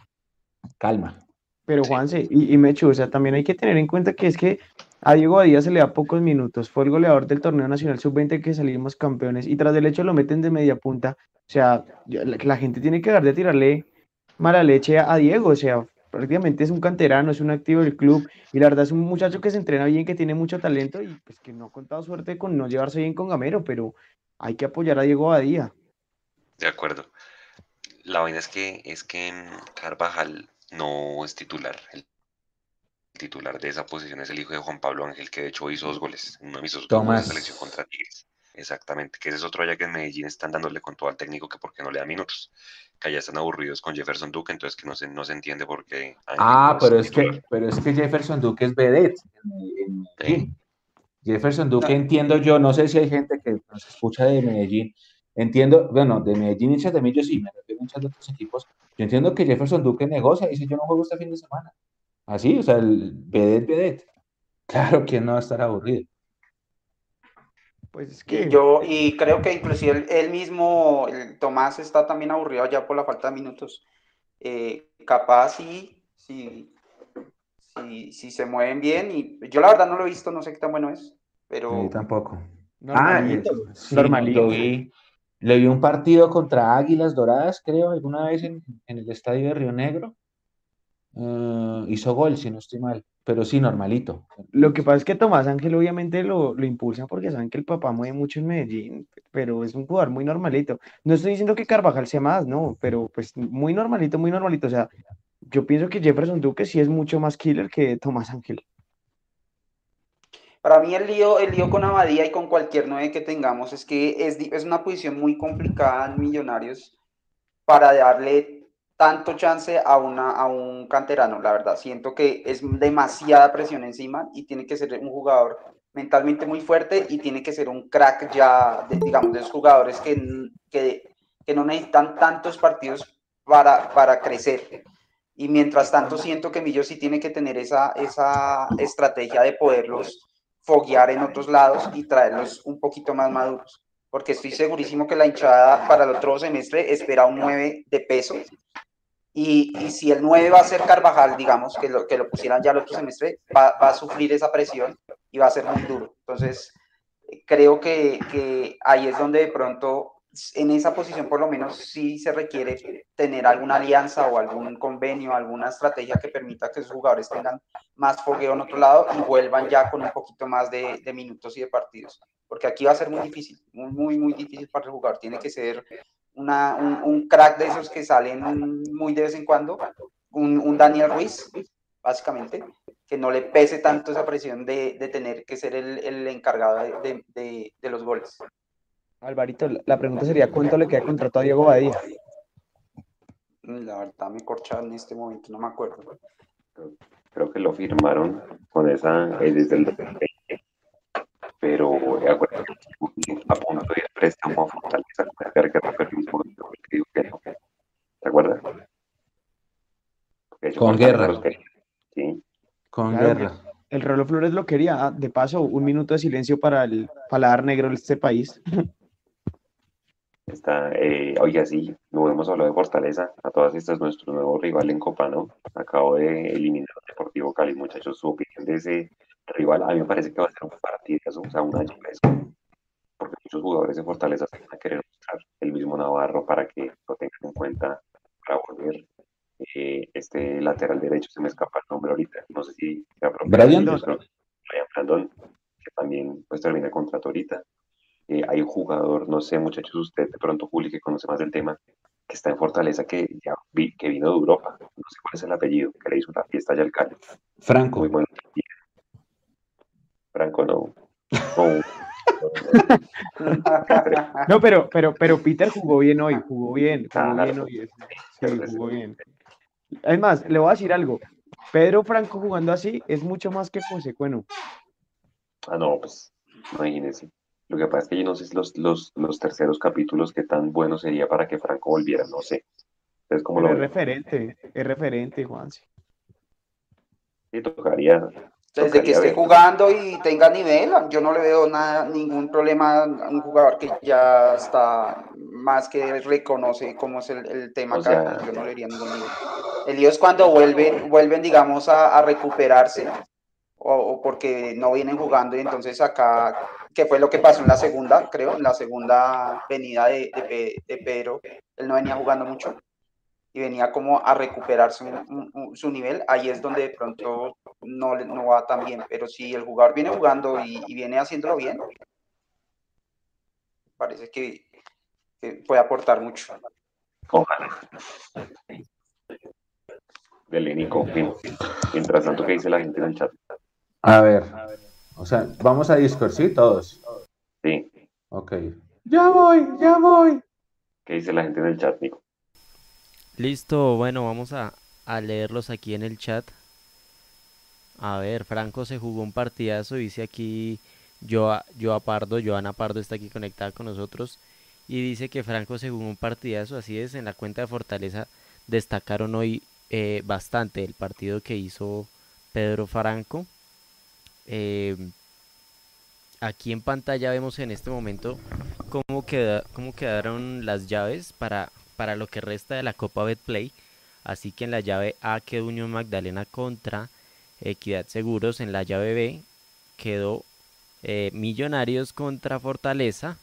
Speaker 4: calma.
Speaker 5: Pero Juanse, y, y Mechu, o sea, también hay que tener en cuenta que es que a Diego Díaz se le da pocos minutos, fue el goleador del torneo nacional sub-20 que salimos campeones y tras del hecho lo meten de media punta. O sea, la, gente tiene que dar de tirarle mala leche a, Diego, o sea, prácticamente es un canterano, es un activo del club y la verdad es un muchacho que se entrena bien, que tiene mucho talento y pues que no ha contado suerte con no llevarse bien con Gamero, pero hay que apoyar a Diego Badía.
Speaker 1: De acuerdo. La vaina es que es que Carvajal no es titular. Titular de esa posición es el hijo de Juan Pablo Ángel, que de hecho hizo dos goles, uno mis dos goles de selección contra Tigres. Exactamente, que ese es otro allá que en Medellín están dándole con todo al técnico que porque no le da minutos, que allá están aburridos con Jefferson Duque, entonces que no se, no se entiende por qué.
Speaker 4: Ah, pero es, que, pero es que Jefferson Duque es vedette. Jefferson Duque entiendo yo, no sé si hay gente que nos escucha de Medellín, entiendo, bueno, de Medellín hinchas de mí yo sí, me refiero a hinchas de otros equipos, yo entiendo que Jefferson Duque negocia, dice yo no juego este fin de semana. Así, o sea, el vedet, vedet. Claro que no va a estar aburrido.
Speaker 3: Pues es que... Yo, y creo que inclusive él, mismo, el Tomás, está también aburrido ya por la falta de minutos. Eh, capaz sí, sí, sí, se mueven bien. Y yo la verdad no lo he visto, no sé qué tan bueno es, pero...
Speaker 4: Sí, tampoco. Normalito. Ah, normalito. le vi un partido contra Águilas Doradas, creo, alguna vez en, en el estadio de Río Negro. Uh, hizo gol, si no estoy mal, pero sí, normalito.
Speaker 5: Lo que pasa es que Tomás Ángel obviamente lo, lo, impulsa porque saben que el papá mueve mucho en Medellín, pero es un jugador muy normalito. No estoy diciendo que Carvajal sea más, no, pero pues muy normalito, muy normalito. O sea, yo pienso que Jefferson Duque sí es mucho más killer que Tomás Ángel.
Speaker 3: Para mí el lío, el lío con Abadía y con cualquier nueve que tengamos es que es, es una posición muy complicada en Millonarios para darle tanto chance a, una, a un canterano, la verdad. Siento que es demasiada presión encima y tiene que ser un jugador mentalmente muy fuerte y tiene que ser un crack ya, digamos, de esos jugadores que, que, que, no necesitan tantos partidos para, para crecer. Y mientras tanto siento que Millo sí tiene que tener esa, esa estrategia de poderlos foguear en otros lados y traerlos un poquito más maduros. Porque estoy segurísimo que la hinchada para el otro semestre espera un 9 de peso y, y, si el 9 va a ser Carvajal, digamos, que lo, que lo pusieran ya el otro semestre, va, a sufrir esa presión y va a ser muy duro. Entonces, creo que, que, ahí es donde de pronto, en esa posición por lo menos, sí se requiere tener alguna alianza o algún convenio, alguna estrategia que permita que esos jugadores tengan más fogueo en otro lado y vuelvan ya con un poquito más de, de minutos y de partidos. Porque aquí va a ser muy difícil, muy, muy, muy difícil para el jugador. Tiene que ser un, crack de esos que salen muy de vez en cuando, un, Daniel Ruiz, básicamente, que no le pese tanto esa presión de, tener que ser el, encargado de, los goles.
Speaker 5: Alvarito, la pregunta sería, ¿cuánto le queda contrato a Diego Badía?
Speaker 3: La verdad me corcha en este momento, no me acuerdo.
Speaker 1: Creo que lo firmaron con esa eh, desde el 2020, pero de acuerdo a punto de préstamo a Fortaleza con el que fue el mismo que dijo que no. ¿Te acuerdas?
Speaker 4: Con guerra.
Speaker 1: Sí.
Speaker 4: Con guerra.
Speaker 5: El Rolo Flores lo quería. Ah, de paso, un minuto de silencio para el paladar negro de este país.
Speaker 1: Está, eh, oiga, sí, no hemos hablado de Fortaleza. A todas estas, nuestro nuevo rival en Copa, ¿no? Acabo de eliminar al Deportivo Cali, muchachos. Su opinión de ese rival, a mí me parece que va a ser un partido, o sea, una eso. Porque muchos jugadores de Fortaleza se van a querer mostrar el mismo Navarro para que lo tengan en cuenta para volver. Eh, este lateral derecho, se me escapa el nombre ahorita, no sé si
Speaker 4: Brian
Speaker 1: Brandon, que también pues termina contrato ahorita. Eh, hay un jugador, no sé, muchachos, usted de pronto, Juli, que conoce más del tema, que está en Fortaleza, que ya vi, que vino de Europa, no sé cuál es el apellido, que le hizo una fiesta allá al Cali.
Speaker 4: Franco.
Speaker 1: Muy bueno. Franco no.
Speaker 5: No, pero, pero, pero Peter jugó bien hoy, jugó bien, jugó bien hoy. Sí, jugó bien. Además, le voy a decir algo. Pedro Franco jugando así es mucho más que José Cueno.
Speaker 1: Ah, no, pues imagínense. Lo que pasa es que yo no sé los, los, los terceros capítulos qué tan bueno sería para que Franco volviera, no sé. Es como
Speaker 5: lo es referente, es referente, Juan.
Speaker 1: Sí, tocaría.
Speaker 3: Desde que esté jugando y tenga nivel, yo no le veo nada, ningún problema a un jugador que ya está más que reconoce cómo es el, tema acá. yo no le diría ningún nivel. El lío es cuando vuelven, vuelven digamos, a, a recuperarse o, porque no vienen jugando y entonces acá, que fue lo que pasó en la segunda, creo, en la segunda venida de, de, Pedro, él no venía jugando mucho y venía como a recuperarse su nivel, ahí es donde de pronto no, no va tan bien, pero si el jugador viene jugando y, viene haciéndolo bien, parece que, puede aportar mucho.
Speaker 1: Ojalá. Dele, Nico. Mientras tanto, ¿qué dice la gente en el chat?
Speaker 4: A ver, o sea, vamos a Discord, ¿sí? Todos.
Speaker 1: Sí.
Speaker 4: Ok. Ya voy, ya voy.
Speaker 1: ¿Qué dice la gente en el chat, Nico?
Speaker 6: Listo, bueno, vamos a, leerlos aquí en el chat. A ver, Franco se jugó un partidazo, dice aquí Joa, Joa Pardo, Joana Pardo está aquí conectada con nosotros y dice que Franco se jugó un partidazo, así es, en la cuenta de Fortaleza destacaron hoy eh, bastante el partido que hizo Pedro Franco. Eh, aquí en pantalla vemos en este momento cómo quedaron las llaves para, para lo que resta de la Copa Betplay. Así que en la llave A quedó Unión Magdalena contra Equidad Seguros. En la llave B quedó eh, Millonarios contra Fortaleza.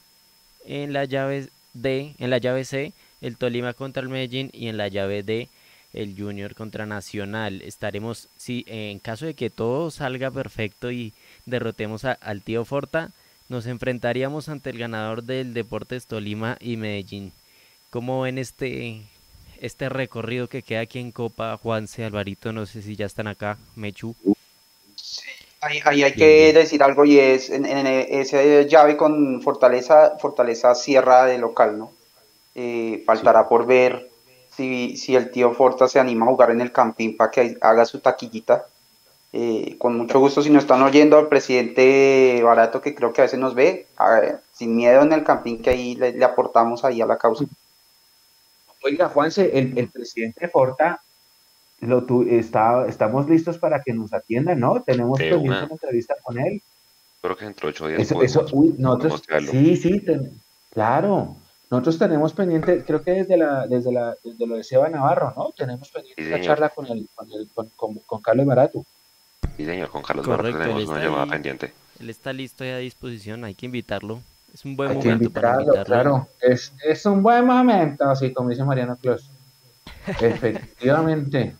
Speaker 6: En la llave D, en la llave C, el Tolima contra el Medellín. Y en la llave D, el Junior contra Nacional. Estaremos, si en caso de que todo salga perfecto y derrotemos al tío Forta, nos enfrentaríamos ante el ganador del Deportes Tolima y Medellín. ¿Cómo ven este, este recorrido que queda aquí en Copa? Juanse, Alvarito, no sé si ya están acá, Mechu.
Speaker 3: Sí, ahí, hay que decir algo y es en, esa llave con Fortaleza, Fortaleza cierra de local, ¿no? Eh, faltará por ver si, el tío Forta se anima a jugar en el Campín para que haga su taquillita. Eh, con mucho gusto, si nos están oyendo al presidente Barato, que creo que a veces nos ve, sin miedo en el Campín, que ahí le, aportamos ahí a la causa.
Speaker 4: Oiga, Juanse, el, presidente Forta, lo está, estamos listos para que nos atienda, ¿no? Tenemos una entrevista con él.
Speaker 7: Creo que dentro de ocho días.
Speaker 4: Eso, uy, sí, sí, claro. Nosotros tenemos pendiente, creo que desde la, desde la, desde lo de Seba Navarro, ¿no? Tenemos pendiente la charla con el, con, el con, con, Carlos Barato.
Speaker 7: Sí, señor, con Carlos Barato tenemos una llamada pendiente.
Speaker 6: Él está listo y a disposición, hay que invitarlo. Es un buen momento para invitarlo.
Speaker 4: Claro, es, es un buen momento, así como dice Mariano Clos. Efectivamente.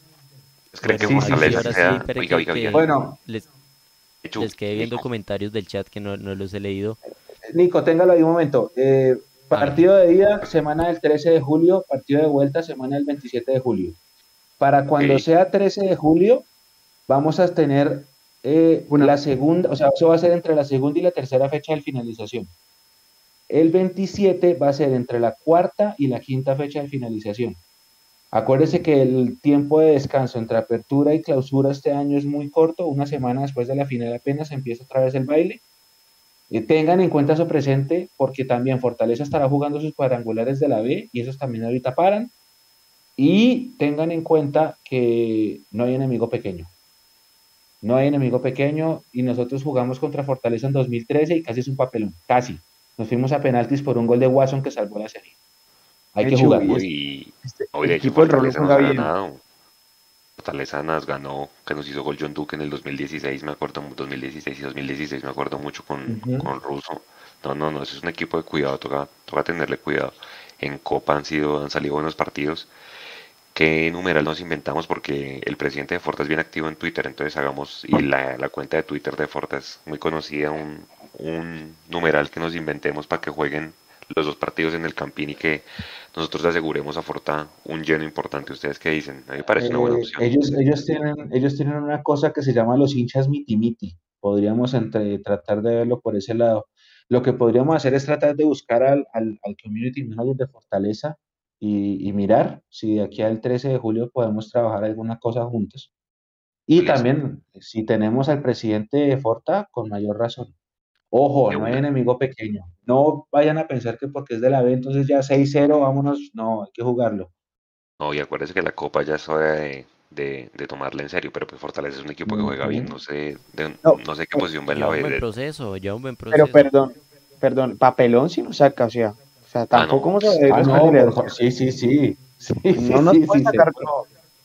Speaker 7: Es que sí, sí, ahora
Speaker 6: sí, oiga, oiga, oiga. Bueno, les, les quedé viendo comentarios del chat que no, no los he leído.
Speaker 4: Nico, téngalo ahí un momento. Eh, Partido de ida, semana del 13 de julio, partido de vuelta, semana del 27 de julio. Para cuando sea 13 de julio, vamos a tener eh, la segunda, o sea, eso va a ser entre la segunda y la tercera fecha de finalización. El 27 va a ser entre la cuarta y la quinta fecha de finalización. Acuérdese que el tiempo de descanso entre apertura y clausura este año es muy corto, una semana después de la final apenas empieza otra vez el baile eh, tengan en cuenta eso presente porque también Fortaleza estará jugando sus cuadrangulares de la B y esos también ahorita paran. Y tengan en cuenta que no hay enemigo pequeño. no hay enemigo pequeño y nosotros jugamos contra Fortaleza en 2013 y casi es un papelón, casi. Nos fuimos a penaltis por un gol de Watson que salvó la serie. Hay que jugar.
Speaker 1: Y, este, el equipo del nos ha ganado. Fortaleza nos ganó, que nos hizo gol John Duke en el 2016, me acuerdo, 2016 y 2016, me acuerdo mucho con, con Russo. No, no, no, eso es un equipo de cuidado, toca, toca tenerle cuidado. En Copa han sido, han salido buenos partidos qué numeral nos inventamos porque el presidente de Forta es bien activo en Twitter, entonces hagamos, y la, cuenta de Twitter de Forta es muy conocida, un, un, numeral que nos inventemos para que jueguen los dos partidos en el Campín y que nosotros le aseguremos a Forta un lleno importante. ¿Ustedes qué dicen? A mí me parece una buena eh, opción.
Speaker 4: Ellos, ellos, tienen, ellos tienen una cosa que se llama los hinchas miti miti. Podríamos entre, tratar de verlo por ese lado. Lo que podríamos hacer es tratar de buscar al, al, al community manager de Fortaleza y, mirar si de aquí al 13 de julio podemos trabajar alguna cosa juntos. Y también, si tenemos al presidente de Forta, con mayor razón. Ojo, no hay enemigo pequeño. No vayan a pensar que porque es de la B, entonces ya 6-0, vámonos. No, hay que jugarlo.
Speaker 1: No, y acuérdense que la Copa ya es hora de, de, tomarla en serio, pero pues Fortaleza es un equipo que juega bien. No sé, no, sé qué posición va en la B.
Speaker 6: un buen proceso, ya un buen proceso.
Speaker 5: Pero perdón, perdón, papelón si no saca, o sea, o sea, ah, tampoco
Speaker 4: no. se ah, no, Sí, sí, sí. sí no nos sí, puede sacar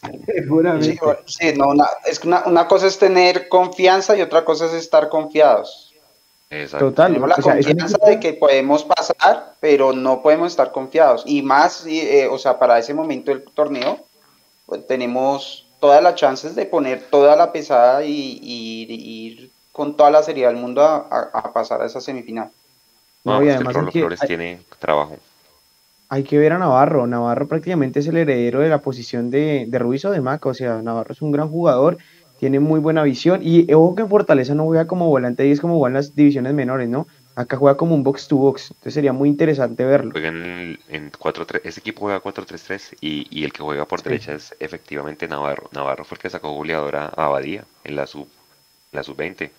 Speaker 3: Seguramente. Sí, no, una, es que una, una, cosa es tener confianza y otra cosa es estar confiados.
Speaker 5: Exacto. Total.
Speaker 3: Tenemos la confianza de que podemos pasar, pero no podemos estar confiados. Y más, eh, o sea, para ese momento del torneo, pues, tenemos todas las chances de poner toda la pesada y, ir con toda la seriedad del mundo a, a pasar a esa semifinal.
Speaker 1: No, y además Flores tiene trabajo.
Speaker 5: Hay que ver a Navarro. Navarro prácticamente es el heredero de la posición de, de Ruiz o de Maca. O sea, Navarro es un gran jugador, tiene muy buena visión. Y ojo que en Fortaleza no juega como volante y es como juega en las divisiones menores, ¿no? Acá juega como un box to box. Entonces sería muy interesante verlo.
Speaker 1: Juega en, en 4 -3. Ese equipo juega 4-3-3 y, y, el que juega por derecha es efectivamente Navarro. Navarro fue el que sacó goleadora a Abadía en la sub la sub-20.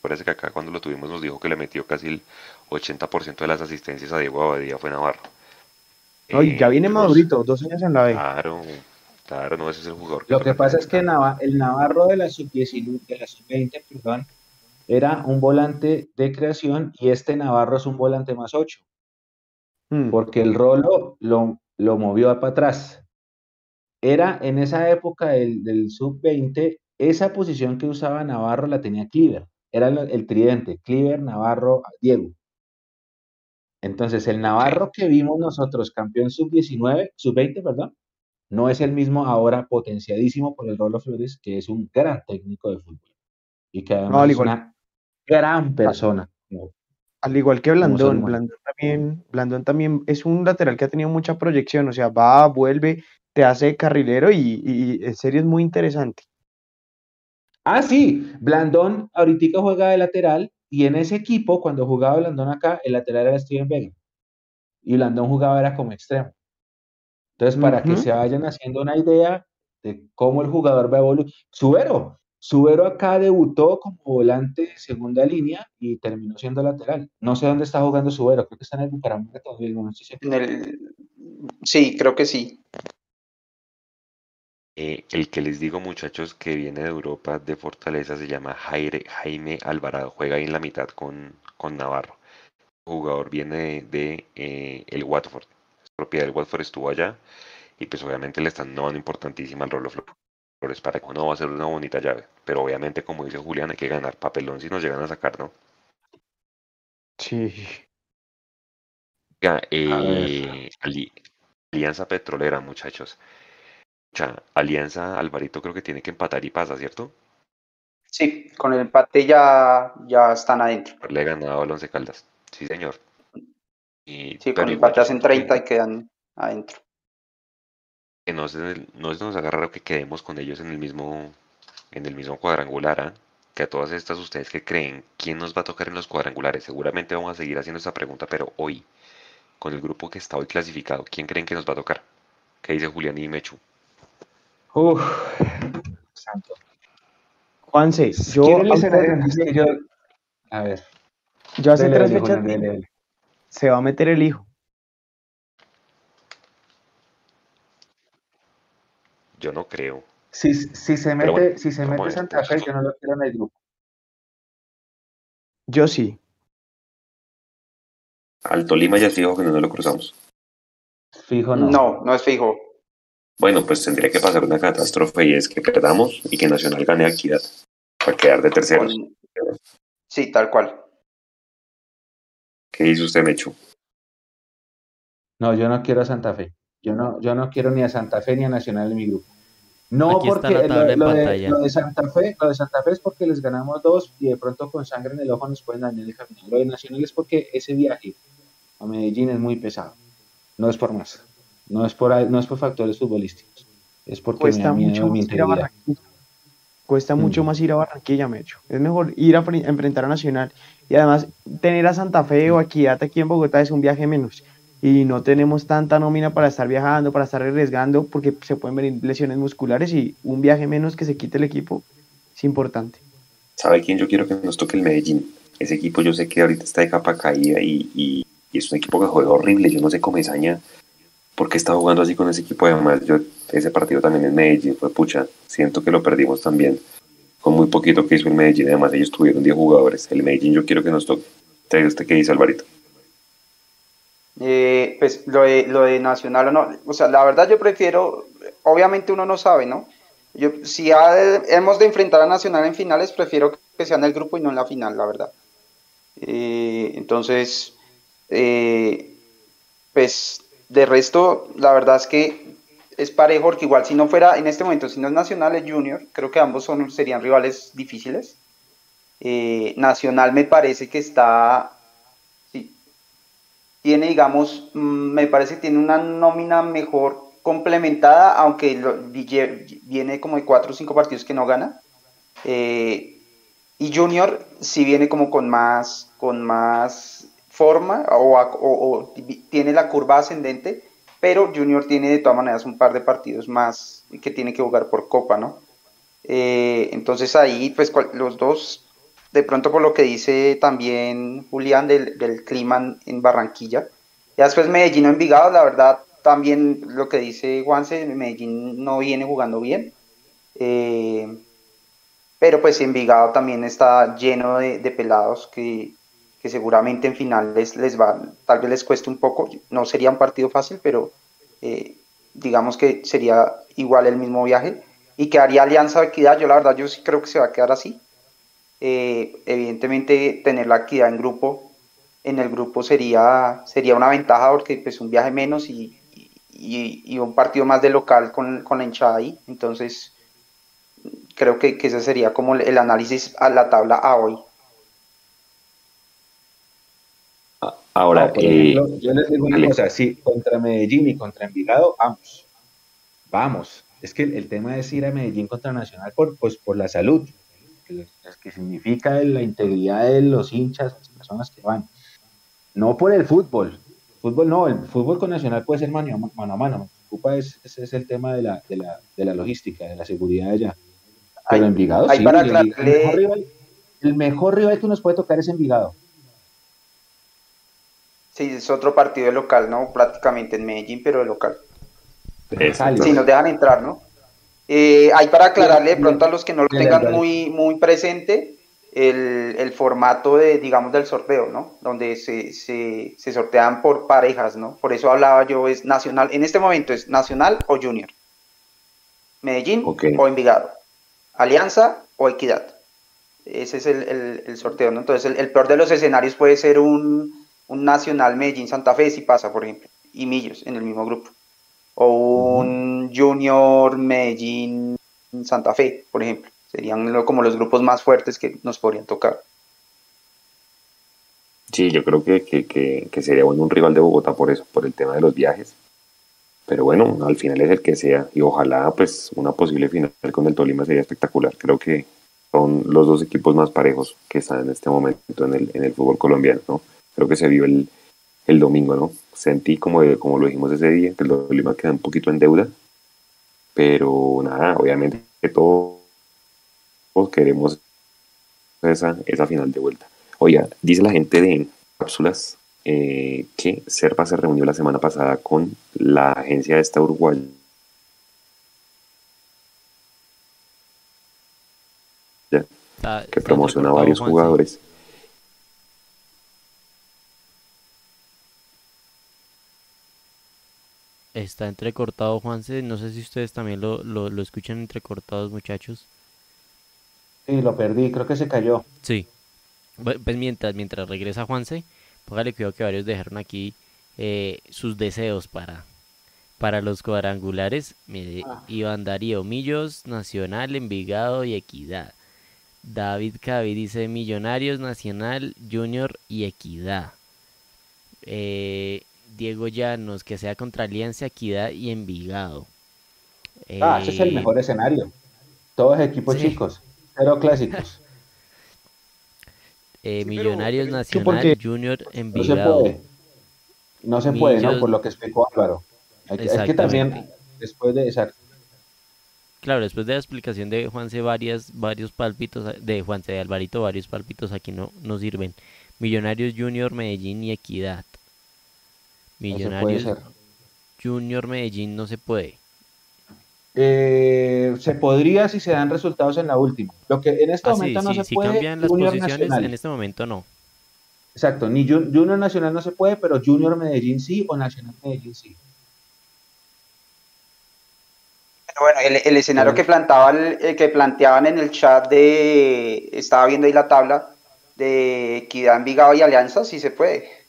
Speaker 1: Parece que acá cuando lo tuvimos nos dijo que le metió casi el 80% de las asistencias a Diego Abadía fue Navarro.
Speaker 5: Ay, ya viene madurito, dos años en la B.
Speaker 1: Claro, claro, no, ese es el jugador.
Speaker 4: lo que pasa es que el Navarro de la sub-20, perdón, era un volante de creación y este Navarro es un volante más 8. Hmm. Porque el Rolo lo, lo movió para atrás. Era en esa época del, del sub-20, esa posición que usaba Navarro la tenía Cliver. Era el, tridente, Cliver, Navarro, Diego. Entonces, el Navarro que vimos nosotros, campeón sub-19, sub-20, perdón, no es el mismo ahora potenciadísimo por el Rolo Flores, que es un gran técnico de fútbol. Y que además es una gran persona.
Speaker 5: Al igual que Blandón, Blandón también, Blandón también es un lateral que ha tenido mucha proyección, o sea, va, vuelve, te hace carrilero y, y en serio es muy interesante.
Speaker 4: Ah, sí, Blandón ahorita juega de lateral y en ese equipo, cuando jugaba Blandón acá, el lateral era Steven Vega. Y Blandón jugaba era como extremo. Entonces, para que se vayan haciendo una idea de cómo el jugador va a evolucionar. Subero, Subero acá debutó como volante de segunda línea y terminó siendo lateral. No sé dónde está jugando Subero, creo que está en el Bucaramanga todavía. No
Speaker 3: Sí, creo que sí.
Speaker 1: Eh, el que les digo, muchachos, que viene de Europa de Fortaleza se llama Jaime Alvarado. Juega ahí en la mitad con, con Navarro. El jugador viene de, eh, el Watford. Propiedad del Watford, estuvo allá. Y pues obviamente le están dando importantísima al Rolo Flores para que uno va a ser una bonita llave. Pero obviamente, como dice Julián, hay que ganar papelón si nos llegan a sacar, ¿no?
Speaker 5: Sí.
Speaker 1: Eh, Alianza Petrolera, muchachos. Alianza Alvarito creo que tiene que empatar y pasa, ¿cierto?
Speaker 3: Sí, con el empate ya, ya están adentro.
Speaker 1: Le he ganado al Once Caldas. Sí, señor.
Speaker 3: Sí, con el empate hacen 30 y quedan adentro.
Speaker 1: Que no se, no nos haga raro que quedemos con ellos en el mismo, en el mismo cuadrangular, ¿ah? que a todas estas ustedes que creen quién nos va a tocar en los cuadrangulares, seguramente vamos a seguir haciendo esta pregunta, pero hoy, con el grupo que está hoy clasificado, ¿quién creen que nos va a tocar? ¿Qué dice Julián y Mechu?
Speaker 5: Uf, santo. Juanse, yo,
Speaker 4: yo, a ver.
Speaker 5: Yo hace tres fechas se va a meter el hijo.
Speaker 1: Yo no creo.
Speaker 4: Si, si se mete, si se mete Santa Fe, yo no lo quiero en el grupo.
Speaker 5: Yo sí.
Speaker 1: Al Tolima ya es fijo que no lo cruzamos.
Speaker 3: Fijo no. No, no es fijo.
Speaker 1: Bueno, pues tendría que pasar una catástrofe y es que perdamos y que Nacional gane a Equidad para quedar de terceros.
Speaker 3: Sí, tal cual.
Speaker 1: ¿Qué dice usted, Mechu?
Speaker 4: No, yo no quiero a Santa Fe. Yo no, yo no quiero ni a Santa Fe ni a Nacional en mi grupo. No, porque lo, de, Santa Fe, lo de Santa Fe es porque les ganamos dos y de pronto con sangre en el ojo nos pueden dañar el camino. Lo de Nacional es porque ese viaje a Medellín es muy pesado. No es por más. No es por, no es por factores futbolísticos. Es porque
Speaker 5: cuesta mucho más ir a Barranquilla. Cuesta mucho mm. más ir a Barranquilla, me hecho. Es mejor ir a enfrentar a Nacional. Y además, tener a Santa Fe o aquí, aquí en Bogotá es un viaje menos y no tenemos tanta nómina para estar viajando, para estar arriesgando, porque se pueden venir lesiones musculares y un viaje menos que se quite el equipo es importante.
Speaker 1: ¿Sabe quién yo quiero que nos toque el Medellín? Ese equipo yo sé que ahorita está de capa caída y, y, es un equipo que juega horrible, yo no sé cómo Comesaña porque está jugando así con ese equipo además yo ese partido también en Medellín fue pucha, siento que lo perdimos también con muy poquito que hizo el Medellín, además ellos tuvieron 10 jugadores, el Medellín yo quiero que nos toque. ¿Usted qué dice Alvarito?
Speaker 3: Eh, pues lo de, lo de Nacional o no, o sea, la verdad yo prefiero, obviamente uno no sabe, ¿no? Yo, si hemos de enfrentar a Nacional en finales, prefiero que sea en el grupo y no en la final, la verdad. Eh, entonces, eh, pues de resto, la verdad es que es parejo, porque igual si no fuera en este momento, si no es Nacional, es Junior, creo que ambos son, serían rivales difíciles. Nacional me parece que está tiene, digamos, mm, me parece que tiene una nómina mejor complementada, aunque viene como de cuatro o cinco partidos que no gana. Eh, y Junior sí viene como con más, con más forma o, tiene la curva ascendente, pero Junior tiene de todas maneras un par de partidos más que tiene que jugar por Copa, ¿no? Eh, entonces ahí, pues los dos de pronto por lo que dice también Julián del, clima en Barranquilla. Ya después Medellín o Envigado, la verdad, también lo que dice Juanse, Medellín no viene jugando bien. Eh, pero pues Envigado también está lleno de, pelados que, seguramente en finales les va, tal vez les cueste un poco. No sería un partido fácil, pero eh, digamos que sería igual el mismo viaje. Y que haría Alianza de Equidad, yo la verdad, yo sí creo que se va a quedar así. Eh, evidentemente tener la equidad en grupo, en el grupo sería, sería una ventaja porque pues un viaje menos y, y, un partido más de local con, con, la hinchada ahí. Entonces, creo que, que, ese sería como el análisis a la tabla a hoy.
Speaker 1: Ahora,
Speaker 4: eh, yo les digo una cosa, sí, contra Medellín y contra Envigado, vamos, vamos. Es que el, tema es ir a Medellín contra Nacional por, pues, por la salud que, significa la integridad de los hinchas, las personas que van. No por el fútbol. Fútbol no, el fútbol con Nacional puede ser mano, a mano. preocupa es, es el tema de la, de, la, de la logística, de la seguridad allá. Pero Envigado sí, el, mejor rival, que nos puede tocar es Envigado.
Speaker 3: Sí, es otro partido de local, ¿no? Prácticamente en Medellín, pero de local. Si nos dejan entrar, ¿no? Eh, hay para aclararle de pronto a los que no lo tengan muy, muy presente el, formato de, digamos, del sorteo, ¿no? Donde se, se, sortean por parejas, ¿no? Por eso hablaba yo, es nacional, en este momento es nacional o junior. Medellín o Envigado. Alianza o Equidad. Ese es el, sorteo, ¿no? Entonces, el, peor de los escenarios puede ser un, un Nacional Medellín Santa Fe, si pasa, por ejemplo, y Millos en el mismo grupo o un Junior Medellín Santa Fe, por ejemplo. Serían como los grupos más fuertes que nos podrían tocar.
Speaker 1: Sí, yo creo que, que, sería bueno un rival de Bogotá por eso, por el tema de los viajes. Pero bueno, al final es el que sea. Y ojalá, pues, una posible final con el Tolima sería espectacular. Creo que son los dos equipos más parejos que están en este momento en el, en el fútbol colombiano, ¿no? Creo que se vive el, el domingo, ¿no? Sentí, como, como lo dijimos ese día, que el Tolima queda un poquito en deuda, pero nada, obviamente que todos, queremos esa, esa final de vuelta. Oiga, dice la gente de cápsulas eh, que Serpa se reunió la semana pasada con la agencia de esta Uruguay
Speaker 8: que promociona a varios jugadores.
Speaker 6: Está entrecortado, Juanse. No sé si ustedes también lo, lo, lo escuchan entrecortados, muchachos.
Speaker 4: Sí, lo perdí, creo que se cayó.
Speaker 6: Sí. Pues mientras, mientras regresa Juanse, póngale cuidado que varios dejaron aquí eh, sus deseos para, para los cuadrangulares. Mire, ah. Iván Darío, Millos, Nacional, Envigado y Equidad. David Cavi dice Millonarios, Nacional, Junior y Equidad. Eh, Diego Llanos, que sea contra Alianza, Equidad y Envigado.
Speaker 4: ah, ese es el mejor escenario. Todos equipos chicos, cero clásicos.
Speaker 6: Eh, Millonarios Nacional, Junior, Envigado.
Speaker 4: No se puede, no se puede, ¿no? Por lo que explicó Álvaro. Es que también, después de, exacto.
Speaker 6: Claro, después de la explicación de Juanse, varias, varios palpitos, de Juanse de Alvarito, varios palpitos aquí no, no sirven. Millonarios Junior, Medellín y Equidad. Millonarios Junior Medellín no se puede.
Speaker 4: Eh, se podría si se dan resultados en la última. Lo que en este
Speaker 6: ah,
Speaker 4: momento no se
Speaker 6: si
Speaker 4: puede.
Speaker 6: cambian las posiciones, en este momento no.
Speaker 4: Exacto, ni Junior Nacional no se puede, pero Junior Medellín sí o Nacional Medellín sí.
Speaker 3: Bueno, el, escenario que, planteaba que planteaban en el chat de, estaba viendo ahí la tabla de Equidad, Envigado y Alianza, sí se puede.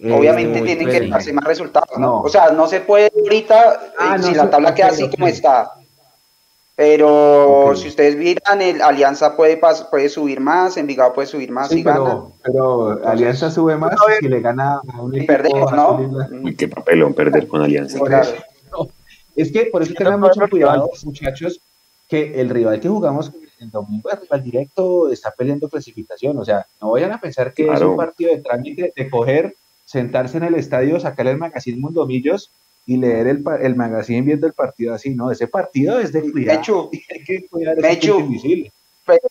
Speaker 3: Obviamente tienen que darse más resultados, ¿no? O sea, no se puede ahorita ah, si la tabla queda así como está. Pero si ustedes miran, el Alianza puede, puede subir más, Envigado puede subir más
Speaker 4: sí, pero, Pero Alianza sube más y le gana a un
Speaker 3: y perdemos, ¿no?
Speaker 8: Uy, qué papelón perder con Alianza.
Speaker 4: Es que por eso tengan mucho cuidado, muchachos, que el rival que jugamos el domingo es rival directo, está peleando clasificación. O sea, no vayan a pensar que es un partido de trámite de coger sentarse en el estadio, sacar el magazine Mundomillos y leer el, el magazine viendo el partido así, ¿no? Ese partido es de cuidado.
Speaker 3: Mechu, hay que cuidar Mechu, pero,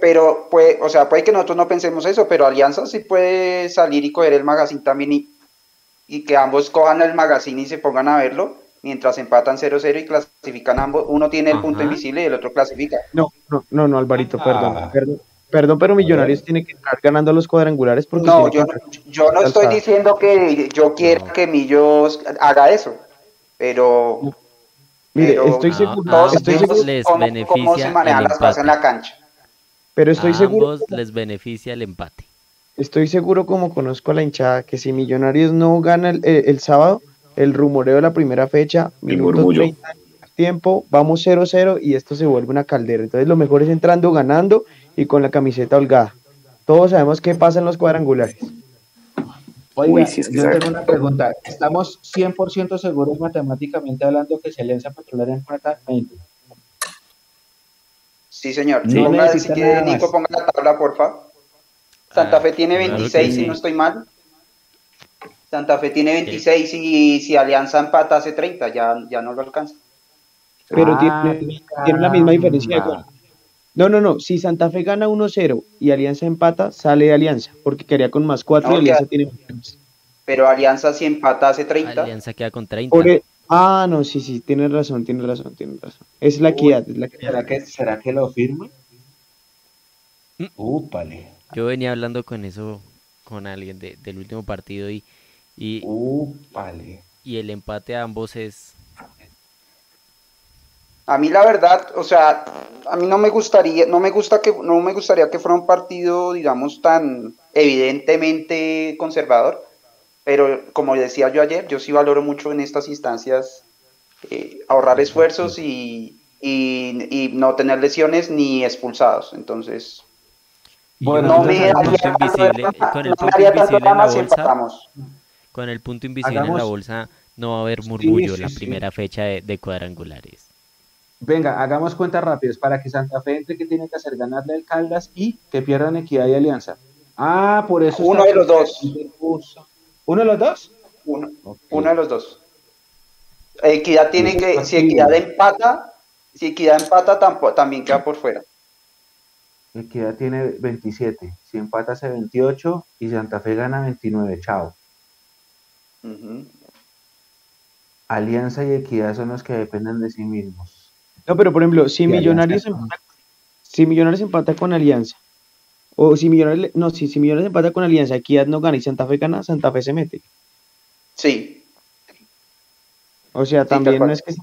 Speaker 3: pero, puede, o sea, puede que nosotros no pensemos eso, pero Alianza sí puede salir y coger el magazine también y, y que ambos cojan el magazine y se pongan a verlo mientras empatan 0-0 y clasifican ambos. Uno tiene el punto invisible y el otro clasifica.
Speaker 5: No, no, no, no Alvarito, perdón, ah. perdón. Perdón, pero Millonarios tiene que estar ganando los cuadrangulares porque...
Speaker 3: No, yo, yo no estoy diciendo que yo quiera que Millos haga eso, pero...
Speaker 5: Mire, estoy seguro, estoy seguro
Speaker 6: les cómo, beneficia cómo se manejan las cosas
Speaker 3: en la cancha.
Speaker 5: Pero estoy a seguro...
Speaker 6: Ambos les beneficia el empate.
Speaker 5: Estoy seguro, como conozco a la hinchada, que si Millonarios no gana el, el, sábado, el rumoreo de la primera fecha, minutos 30, tiempo, vamos 0-0 y esto se vuelve una caldera. Entonces lo mejor es entrando ganando y con la camiseta holgada. Todos sabemos qué pasa en los cuadrangulares.
Speaker 4: Oiga, yo tengo una pregunta. ¿Estamos 100% seguros matemáticamente hablando que se lanza Petrolera en plata 20?
Speaker 3: Sí, señor. No ponga, si quiere, Nico, ponga la tabla, porfa. Santa Fe tiene 26, si no estoy mal. Santa Fe tiene 26 y si Alianza empata hace 30, ya, ya no lo alcanza.
Speaker 5: Pero tiene, tiene, la misma diferencia de gol. No, no, no. Si Santa Fe gana 1-0 y Alianza empata, sale Alianza, porque quedaría con más 4 y Alianza tiene
Speaker 3: más. Pero Alianza si empata hace 30.
Speaker 6: Alianza queda con 30.
Speaker 5: E- ah, no, sí, sí, tienes razón, tienes razón, tienes razón. Es la equidad, es la
Speaker 4: ¿Será, que, ¿Será que lo firma? Mm. Úpale.
Speaker 6: Yo venía hablando con eso con alguien del último partido y, y,
Speaker 4: Úpale.
Speaker 6: y el empate a ambos es
Speaker 3: a mí la verdad, o sea, a mí no me gustaría, no me gusta que, no me gustaría que fuera un partido, digamos, tan evidentemente conservador, pero como decía yo ayer, yo sí valoro mucho en estas instancias eh, ahorrar esfuerzos y, y, no tener lesiones ni expulsados. Entonces,
Speaker 6: bueno, no me haría con el punto invisible en la bolsa, con el punto invisible en la bolsa no va a haber murmullo la primera fecha de cuadrangulares.
Speaker 4: Venga, hagamos cuentas rápidas para que Santa Fe entre que tiene que hacer ganarle al Caldas y que pierdan equidad y alianza. Ah, por eso.
Speaker 3: Uno de los dos.
Speaker 4: ¿Uno de los dos?
Speaker 3: Uno, uno de los dos. Equidad tiene que, si Equidad empata, si Equidad empata tampoco, también queda por fuera.
Speaker 4: Equidad tiene 27, si empata hace 28 y Santa Fe gana 29, chao. Alianza y Equidad son los que dependen de sí mismos.
Speaker 5: No, pero por ejemplo, si Millonarios si Millonarios empata con Alianza, o si Millonarios, no, si, si Millonarios empata con Alianza, Equidad no gana y Santa Fe gana, Santa Fe se mete.
Speaker 3: Sí.
Speaker 5: O sea, también no es que,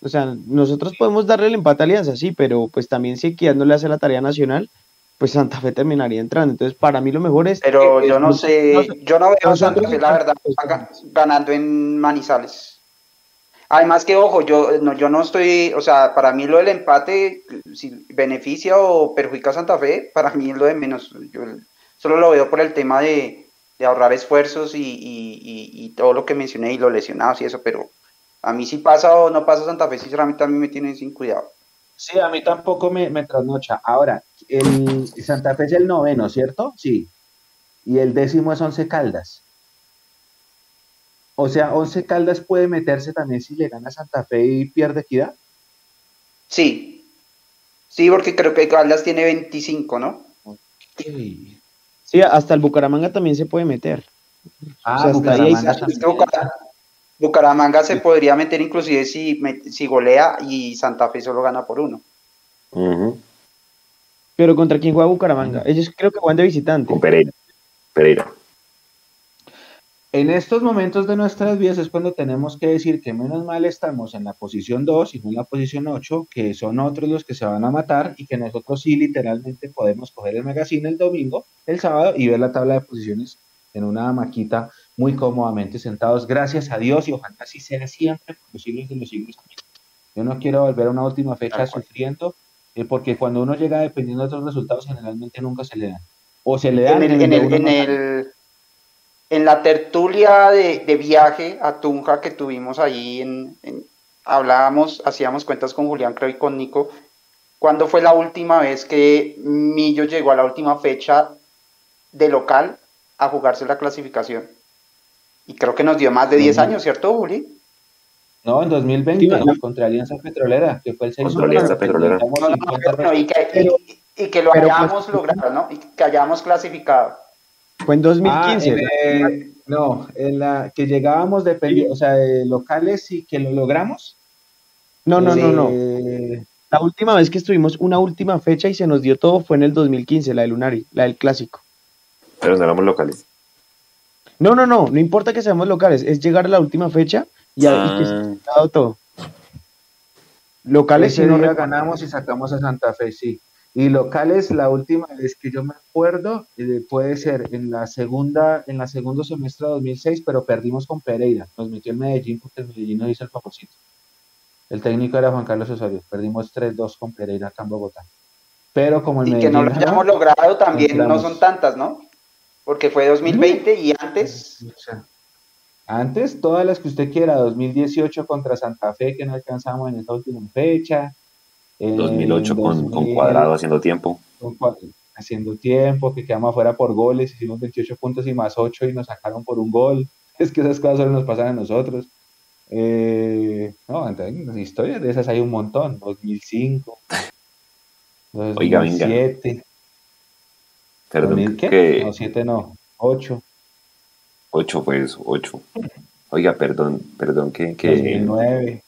Speaker 5: o sea, nosotros podemos darle el empate a Alianza, sí, pero pues también si Equidad no le hace la tarea nacional, pues Santa Fe terminaría entrando. Entonces, para mí lo mejor es...
Speaker 3: Pero yo no sé, yo no veo a Santa Fe, la verdad, ganando en Manizales. Además que, ojo, yo no, yo no estoy, o sea, para mí lo del empate, si beneficia o perjudica a Santa Fe, para mí es lo de menos. Yo solo lo veo por el tema de, ahorrar esfuerzos y, todo lo que mencioné y los lesionados y eso, pero a mí si pasa o no pasa Santa Fe, sinceramente a mí me tienen sin cuidado.
Speaker 4: Sí, a mí tampoco me, me trasnocha. Ahora, el Santa Fe es el noveno, ¿cierto? Sí. Y el décimo es Once Caldas. O sea, Once Caldas puede meterse también si le gana Santa Fe y pierde equidad.
Speaker 3: Sí. Sí, porque creo que Caldas tiene 25, ¿no?
Speaker 5: Sí, hasta el Bucaramanga también se puede meter.
Speaker 3: Ah, Bucaramanga, se podría meter inclusive si, si golea y Santa Fe solo gana por uno.
Speaker 5: Pero ¿contra quién juega Bucaramanga? Ellos creo que juegan de visitante.
Speaker 8: Con Pereira. Pereira.
Speaker 4: En estos momentos de nuestras vidas es cuando tenemos que decir que menos mal estamos en la posición 2 y no en la posición 8, que son otros los que se van a matar y que nosotros sí literalmente podemos coger el magazine el domingo, el sábado y ver la tabla de posiciones en una maquita muy cómodamente sentados. Gracias a Dios y ojalá así sea siempre por los siglos de los siglos. Yo no quiero volver a una última fecha sufriendo, eh, porque cuando uno llega dependiendo de otros resultados generalmente nunca se le dan. O se le dan
Speaker 3: en el en la tertulia de, viaje a Tunja que tuvimos ahí, en, hablábamos, hacíamos cuentas con Julián, creo, y con Nico, ¿cuándo fue la última vez que Millo llegó a la última fecha de local a jugarse la clasificación? Y creo que nos dio más de 10 años, ¿cierto, Juli?
Speaker 4: No, en 2020, contra Alianza Petrolera, que fue el 6
Speaker 8: Contra Alianza Petrolera.
Speaker 3: y, que, lo pues, hayamos logrado, ¿no? Y que hayamos clasificado.
Speaker 5: Fue en 2015.
Speaker 4: Ah, no, en la que llegábamos de, o sea, de locales y que lo logramos.
Speaker 5: No, no, no, no. Eh, la última vez que estuvimos una última fecha y se nos dio todo fue en el 2015, la del Lunari, la del clásico.
Speaker 8: Pero no éramos locales.
Speaker 5: No, no, no, no importa que seamos locales, es llegar a la última fecha y, que se nos ha dado todo.
Speaker 4: Locales si no ganamos y sacamos a Santa Fe, sí. Y locales, la última vez que yo me acuerdo, eh, puede ser en la segunda, en la segundo semestre de 2006, pero perdimos con Pereira. Nos metió en Medellín porque el Medellín no hizo el favorito. El técnico era Juan Carlos Osorio. Perdimos 3-2 con Pereira acá en Bogotá. Pero como el
Speaker 3: y
Speaker 4: Medellín.
Speaker 3: que no lo hayamos logrado también, no son tantas, ¿no? Porque fue 2020 y antes.
Speaker 4: antes, todas las que usted quiera, 2018 contra Santa Fe, que no alcanzamos en esa última fecha,
Speaker 8: 2008 con, con, Cuadrado haciendo tiempo.
Speaker 4: Haciendo tiempo, que quedamos afuera por goles, hicimos 28 puntos y más 8 y nos sacaron por un gol. Es que esas cosas solo nos pasan a nosotros. Eh, no, entonces, historias de esas hay un montón. 2005, 2007. Oiga, venga.
Speaker 8: Perdón,
Speaker 4: ¿qué? No, 7 no, 8.
Speaker 8: 8 pues, 8. Oiga, perdón, perdón que... que
Speaker 4: 2009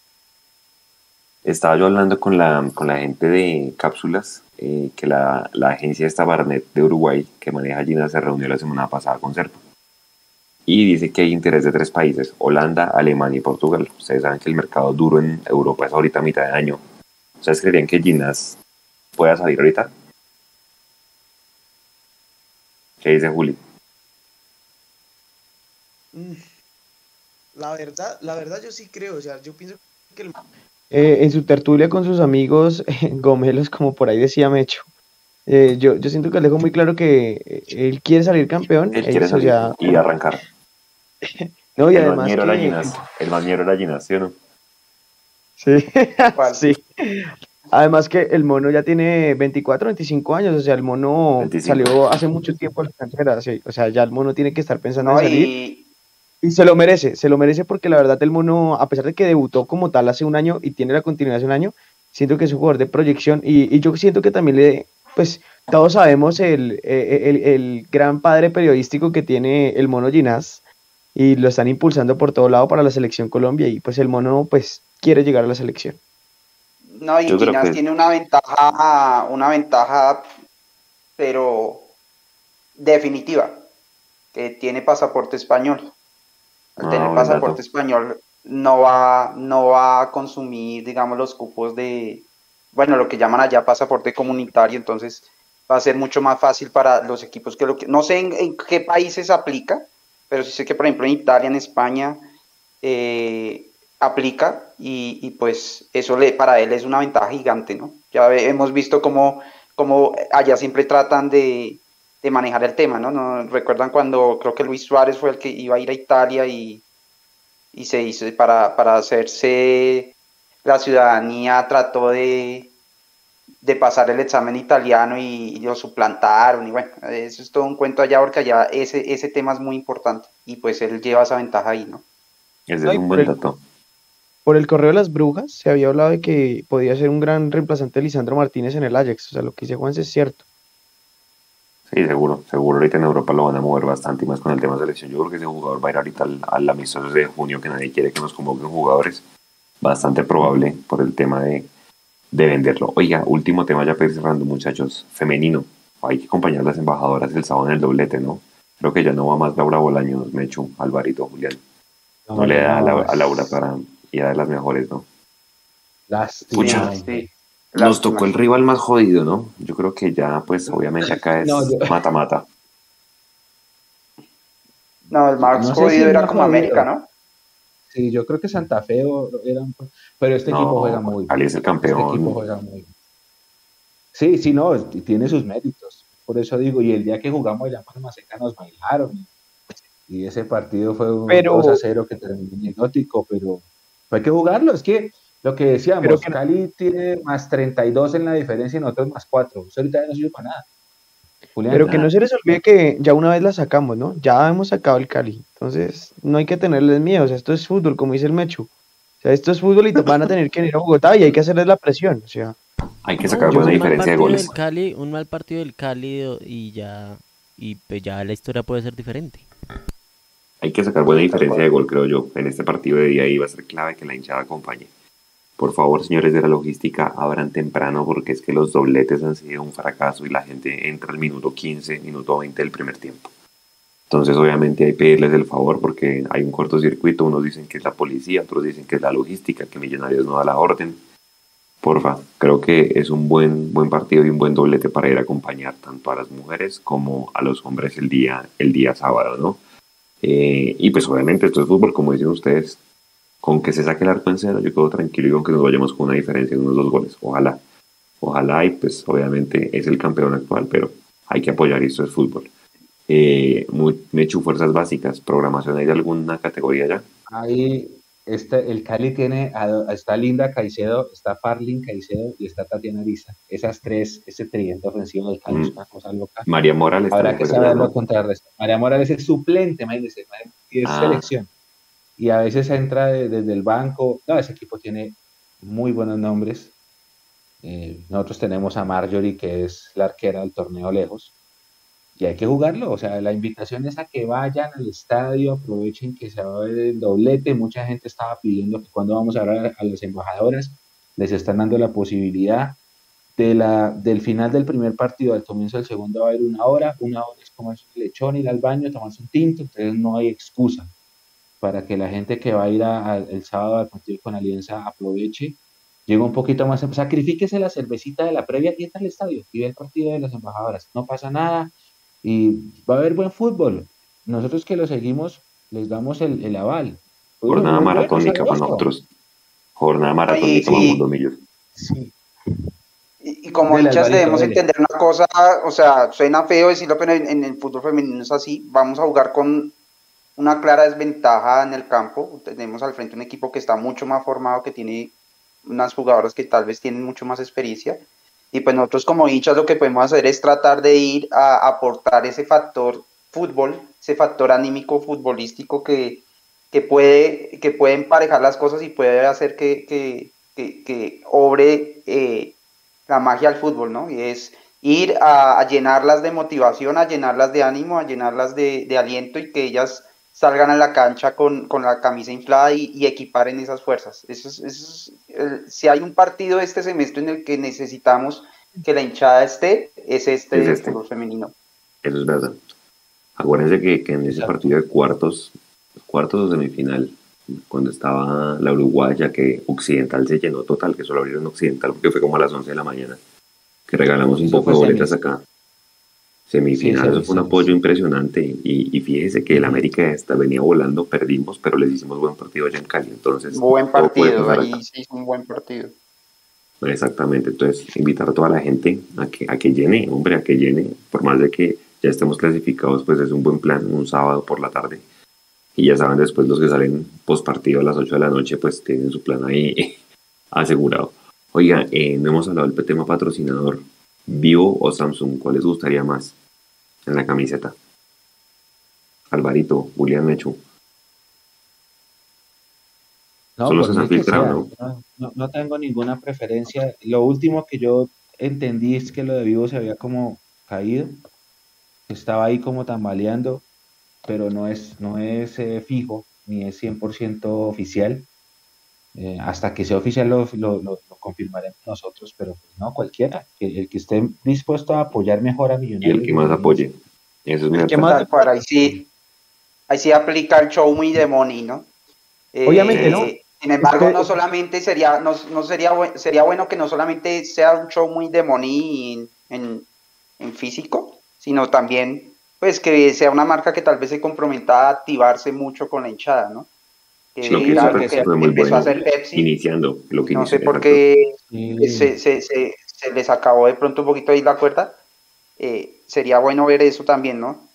Speaker 8: estaba yo hablando con la, con la gente de cápsulas, eh, que la, la, agencia esta Barnet de Uruguay, que maneja Gina, se reunió la semana pasada con Serpa. Y dice que hay interés de tres países, Holanda, Alemania y Portugal. Ustedes saben que el mercado duro en Europa es ahorita mitad de año. ¿Ustedes creerían que Ginas pueda salir ahorita? ¿Qué dice Juli?
Speaker 9: Mm, la verdad, la verdad yo sí creo, o sea, yo pienso que el
Speaker 5: eh, en su tertulia con sus amigos gomelos, como por ahí decía Mecho, eh, yo, yo siento que le dejo muy claro que eh, él quiere salir campeón.
Speaker 8: Él quiere salir y arrancar.
Speaker 5: no, y
Speaker 8: el
Speaker 5: además.
Speaker 8: Que... El mañero la Ginas, ¿sí o no?
Speaker 5: Sí, sí. Además que el mono ya tiene 24, 25 años, o sea, el mono salió hace mucho tiempo a la cantera, sí, o sea, ya el mono tiene que estar pensando en salir. Y se lo merece, se lo merece porque la verdad el mono, a pesar de que debutó como tal hace un año y tiene la continuidad hace un año, siento que es un jugador de proyección y, yo siento que también le, pues todos sabemos el, el, gran padre periodístico que tiene el mono Ginás y lo están impulsando por todo lado para la selección Colombia y pues el mono pues quiere llegar a la selección.
Speaker 3: No, y Ginás tiene una ventaja, una ventaja, pero definitiva, que tiene pasaporte español. Al ah, tener pasaporte español no va, no va a consumir, digamos, los cupos de, bueno, lo que llaman allá pasaporte comunitario, entonces va a ser mucho más fácil para los equipos que lo que, no sé en, qué países aplica, pero sí sé que por ejemplo en Italia, en España, eh, aplica y, pues eso le, para él es una ventaja gigante, ¿no? Ya hemos visto cómo, cómo allá siempre tratan de, manejar el tema, ¿no? ¿no? Recuerdan cuando creo que Luis Suárez fue el que iba a ir a Italia y, y se hizo para, para hacerse la ciudadanía, trató de, de pasar el examen italiano y, lo suplantaron y bueno, eso es todo un cuento allá porque allá ese, ese tema es muy importante y pues él lleva esa ventaja ahí, ¿no?
Speaker 1: Ese es un buen dato.
Speaker 4: Por el correo de las brujas se había hablado de que podía ser un gran reemplazante de Lisandro Martínez en el Ajax, o sea, lo que dice Juan es cierto.
Speaker 1: Sí, seguro, seguro ahorita en Europa lo van a mover bastante y más con el tema de selección. Yo creo que ese jugador va a ir ahorita al, al amistoso de junio que nadie quiere que nos convoquen jugadores. Bastante probable por el tema de, de venderlo. Oiga, último tema ya pues cerrando muchachos, femenino. Hay que acompañar a las embajadoras el sábado en el doblete, ¿no? Creo que ya no va más Laura Bolaños, Mechu, Alvarito, Julián. No, le da a, Laura para ir a las mejores, ¿no?
Speaker 4: Lástima.
Speaker 1: Nos tocó el rival más jodido, ¿no? Yo creo que ya, pues, obviamente acá es mata-mata.
Speaker 3: No, el más jodido era como América, ¿no?
Speaker 4: Sí, yo creo que Santa Fe era, pero este equipo juega muy
Speaker 1: bien. Ali es el campeón.
Speaker 4: Este equipo juega muy bien. Sí, sí, no, tiene sus méritos. Por eso digo, y el día que jugamos allá en Maseca nos bailaron. Y ese partido fue un 2 a 0 que terminó anecdótico, pero hay que jugarlo. Es que lo que decíamos, que Cali tiene más 32 en la diferencia y nosotros más 4. Eso ahorita no sirve para nada. Pero que no se les olvide que ya una vez la sacamos, ¿no? Ya hemos sacado el Cali. Entonces, no hay que tenerles miedo. O sea, esto es fútbol, como dice el Mechu. O sea, esto es fútbol y van a tener que ir a Bogotá y hay que hacerles la presión. O sea,
Speaker 1: hay que sacar buena diferencia de goles.
Speaker 6: Cali, un mal partido del Cali y ya, y pues ya la historia puede ser diferente.
Speaker 1: Hay que sacar buena diferencia de gol, creo yo. En este partido de día ahí va a ser clave que la hinchada acompañe. Por favor, señores de la logística, abran temprano porque es que los dobletes han sido un fracaso y la gente entra al minuto 15, minuto 20 del primer tiempo. Entonces, obviamente, hay que pedirles el favor porque hay un cortocircuito. Unos dicen que es la policía, otros dicen que es la logística, que Millonarios no da la orden. Porfa, creo que es un buen, buen partido y un buen doblete para ir a acompañar tanto a las mujeres como a los hombres el día, el día sábado, ¿no? Eh, y pues obviamente esto es fútbol, como dicen ustedes, con que se saque el arco en cero, yo quedo tranquilo y con que nos vayamos con una diferencia de unos dos goles. Ojalá. Ojalá y pues obviamente es el campeón actual, pero hay que apoyar y esto es fútbol. Eh, me echo fuerzas básicas, programación, ¿hay de alguna categoría ya?
Speaker 4: Ahí, este, el Cali tiene, está Linda Caicedo, está Farlin Caicedo y está Tatiana Ariza. Esas tres, ese tridente ofensivo del Cali es mm. una cosa loca.
Speaker 1: María Morales.
Speaker 4: Habrá que saberlo contrarrestar. María Morales es suplente, imagínese, y es ah. selección y a veces entra desde el banco. No, ese equipo tiene muy buenos nombres. Eh, nosotros tenemos a Marjorie, que es la arquera del torneo lejos, y hay que jugarlo. O sea, la invitación es a que vayan al estadio, aprovechen que se va a ver el doblete. Mucha gente estaba pidiendo que cuando vamos a hablar a las embajadoras, les están dando la posibilidad de la, del final del primer partido al comienzo del segundo va a haber una hora. Una hora es comerse un lechón, ir al baño, tomarse un tinto, entonces no hay excusa para que la gente que va a ir el sábado al partido con Alianza aproveche, llegue un poquito más, sacrifíquese la cervecita de la previa y está al estadio y ve el partido de las embajadoras, no pasa nada y va a haber buen fútbol. Nosotros que lo seguimos les damos el, aval.
Speaker 1: Jornada maratónica para nosotros. Jornada maratónica para Mundo Millos.
Speaker 3: Sí. Y, como hinchas debemos entender una cosa, o sea, suena feo decirlo, pero en, el fútbol femenino es así. Vamos a jugar con una clara desventaja en el campo. Tenemos al frente un equipo que está mucho más formado, que tiene unas jugadoras que tal vez tienen mucho más experiencia. Y pues nosotros como hinchas lo que podemos hacer es tratar de ir a aportar ese factor fútbol, ese factor anímico futbolístico que, que, puede, que puede emparejar las cosas y puede hacer que, que, que, obre eh, la magia al fútbol, ¿no? Y es ir a, llenarlas de motivación, a llenarlas de ánimo, a llenarlas de, de aliento y que ellas salgan a la cancha con, la camisa inflada y, y, equiparen esas fuerzas. Eso es, si hay un partido este semestre en el que necesitamos que la hinchada esté, es este, es este. femenino.
Speaker 1: Eso es verdad. Acuérdense que, que en ese partido de cuartos, cuartos o semifinal, cuando estaba la uruguaya, que Occidental se llenó total, que solo abrieron Occidental porque fue como a las 11 de la mañana, que regalamos un poco de boletas acá. Semifinal, eso fue un apoyo impresionante y, y, fíjese que el América está, venía volando, perdimos, pero les hicimos buen partido allá en Cali, entonces...
Speaker 3: Buen partido, ahí sí un buen partido.
Speaker 1: Exactamente, entonces invitar a toda la gente a que, a que llene, hombre, a que llene, por más de que ya estemos clasificados, pues es un buen plan, un sábado por la tarde. Y ya saben, después los que salen post partido a las 8 de la noche, pues tienen su plan ahí asegurado. Oiga, eh, no hemos hablado del tema patrocinador. Vivo o Samsung, ¿cuál les gustaría más en la camiseta? Alvarito, Julián Mechu.
Speaker 4: No, ¿no? ¿no? tengo ninguna preferencia. Lo último que yo entendí es que lo de Vivo se había como caído. Estaba ahí como tambaleando, pero no es, no es eh, fijo ni es 100% oficial. Eh, hasta que sea oficial lo, lo, confirmaremos nosotros, pero pues no, cualquiera, el que esté dispuesto a apoyar mejor a Millonarios.
Speaker 1: Y el que más apoye. Eso es
Speaker 3: el más, para ahí sí, ahí sí aplica el show muy de money, ¿no?
Speaker 5: Obviamente, ¿no?
Speaker 3: Eh, sin embargo, no solamente sería, no, no sería, sería bueno que no solamente sea un show muy de money en, en, físico, sino también pues que sea una marca que tal vez se comprometa a activarse mucho con la hinchada, ¿no?
Speaker 1: Lo que, hizo Pepsi fue muy bueno, iniciando lo que
Speaker 3: No sé por qué se, se, se, les acabó de pronto un poquito ahí la cuerda. Eh, sería bueno ver eso también, ¿no?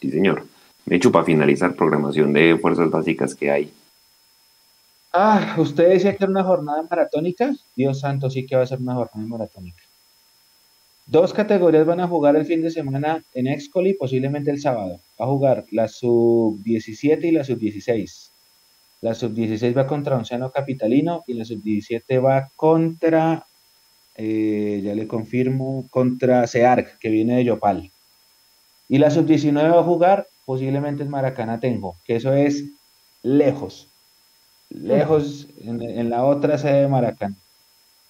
Speaker 1: Sí, señor. De hecho, para finalizar, programación de fuerzas básicas que hay.
Speaker 4: Ah, usted decía que era una jornada maratónica. Dios santo, sí que va a ser una jornada maratónica. Dos categorías van a jugar el fin de semana en Excoli, posiblemente el sábado. Va a jugar la sub-17 y la sub-16. La sub-16 va contra Onceno Capitalino y la sub-17 va contra, eh, ya le confirmo, contra Searc, que viene de Yopal. Y la sub-19 va a jugar posiblemente en Maracaná Tengo, que eso es lejos, lejos en, en la otra sede de Maracaná.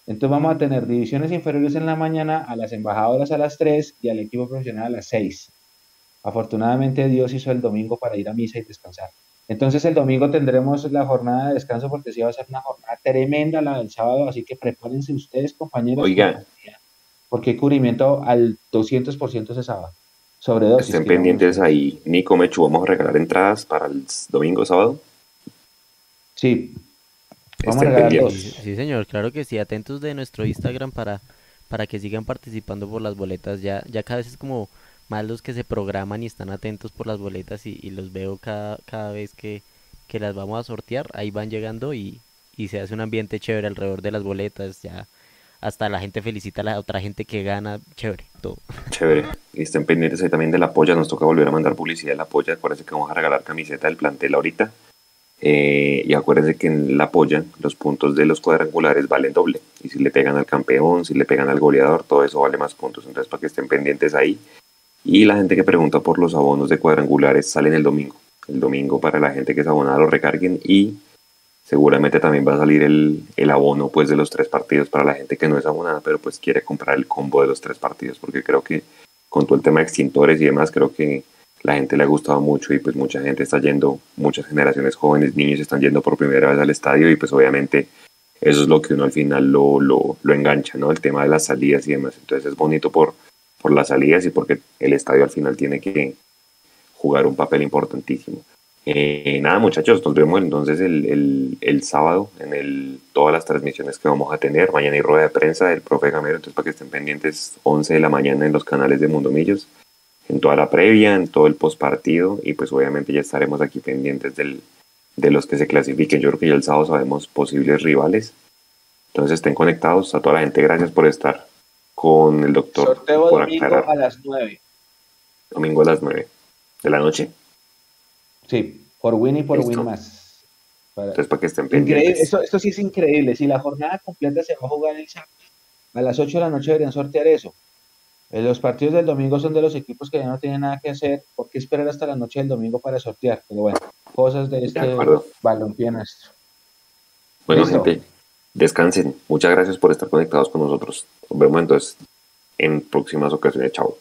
Speaker 4: Entonces vamos a tener divisiones inferiores en la mañana, a las embajadoras a las 3 y al equipo profesional a las 6. Afortunadamente Dios hizo el domingo para ir a misa y descansar. Entonces el domingo tendremos la jornada de descanso porque sí va a ser una jornada tremenda la del sábado, así que prepárense ustedes compañeros.
Speaker 1: Oiga.
Speaker 4: Porque hay cubrimiento al 200% ese sábado. Sobre dos.
Speaker 1: Estén pendientes ahí. Nico Mechu, ¿vamos a regalar entradas para el domingo sábado?
Speaker 4: Sí,
Speaker 6: Vamos a Sí, señor, claro que sí. Atentos de nuestro Instagram para, para que sigan participando por las boletas. Ya, ya cada vez es como más los que se programan y están atentos por las boletas y, los veo cada, cada vez que, que las vamos a sortear. Ahí van llegando y, y se hace un ambiente chévere alrededor de las boletas. Ya hasta la gente felicita a la otra gente que gana. Chévere, todo.
Speaker 1: Chévere. Y estén pendientes ahí también de la polla. Nos toca volver a mandar publicidad de la polla. Acuérdense que vamos a regalar camiseta del plantel ahorita. Eh, y acuérdense que en la polla los puntos de los cuadrangulares valen doble. Y si le pegan al campeón, si le pegan al goleador, todo eso vale más puntos. Entonces, para que estén pendientes ahí. Y la gente que pregunta por los abonos de cuadrangulares salen el domingo. El domingo para la gente que es abonada lo recarguen y seguramente también va a salir el, el, abono pues de los tres partidos para la gente que no es abonada, pero pues quiere comprar el combo de los tres partidos, porque creo que con todo el tema de extintores y demás, creo que la gente le ha gustado mucho y pues mucha gente está yendo, muchas generaciones jóvenes, niños están yendo por primera vez al estadio y pues obviamente eso es lo que uno al final lo, lo, lo engancha, ¿no? El tema de las salidas y demás. Entonces es bonito por, por las salidas y porque el estadio al final tiene que jugar un papel importantísimo. Eh, nada, muchachos, nos vemos entonces el, el, el, sábado en el, todas las transmisiones que vamos a tener. Mañana hay rueda de prensa del profe Gamero, entonces para que estén pendientes 11 de la mañana en los canales de Mundo Millos en toda la previa, en todo el postpartido y pues obviamente ya estaremos aquí pendientes del, de los que se clasifiquen. Yo creo que ya el sábado sabemos posibles rivales. Entonces estén conectados. A toda la gente, gracias por estar con el doctor.
Speaker 4: Sorteo domingo a las 9.
Speaker 1: Domingo a las 9 de la noche.
Speaker 4: Sí, por win y por win más.
Speaker 1: Entonces, para que estén pendientes.
Speaker 4: Esto, esto sí es increíble. Si la jornada completa se va a jugar el sábado, a las 8 de la noche deberían sortear eso. Eh, los partidos del domingo son de los equipos que ya no tienen nada que hacer. ¿Por qué esperar hasta la noche del domingo para sortear? Pero bueno, cosas de este balompié nuestro.
Speaker 1: Bueno, gente, descansen. Muchas gracias por estar conectados con nosotros. Nos vemos entonces en próximas ocasiones. Chao.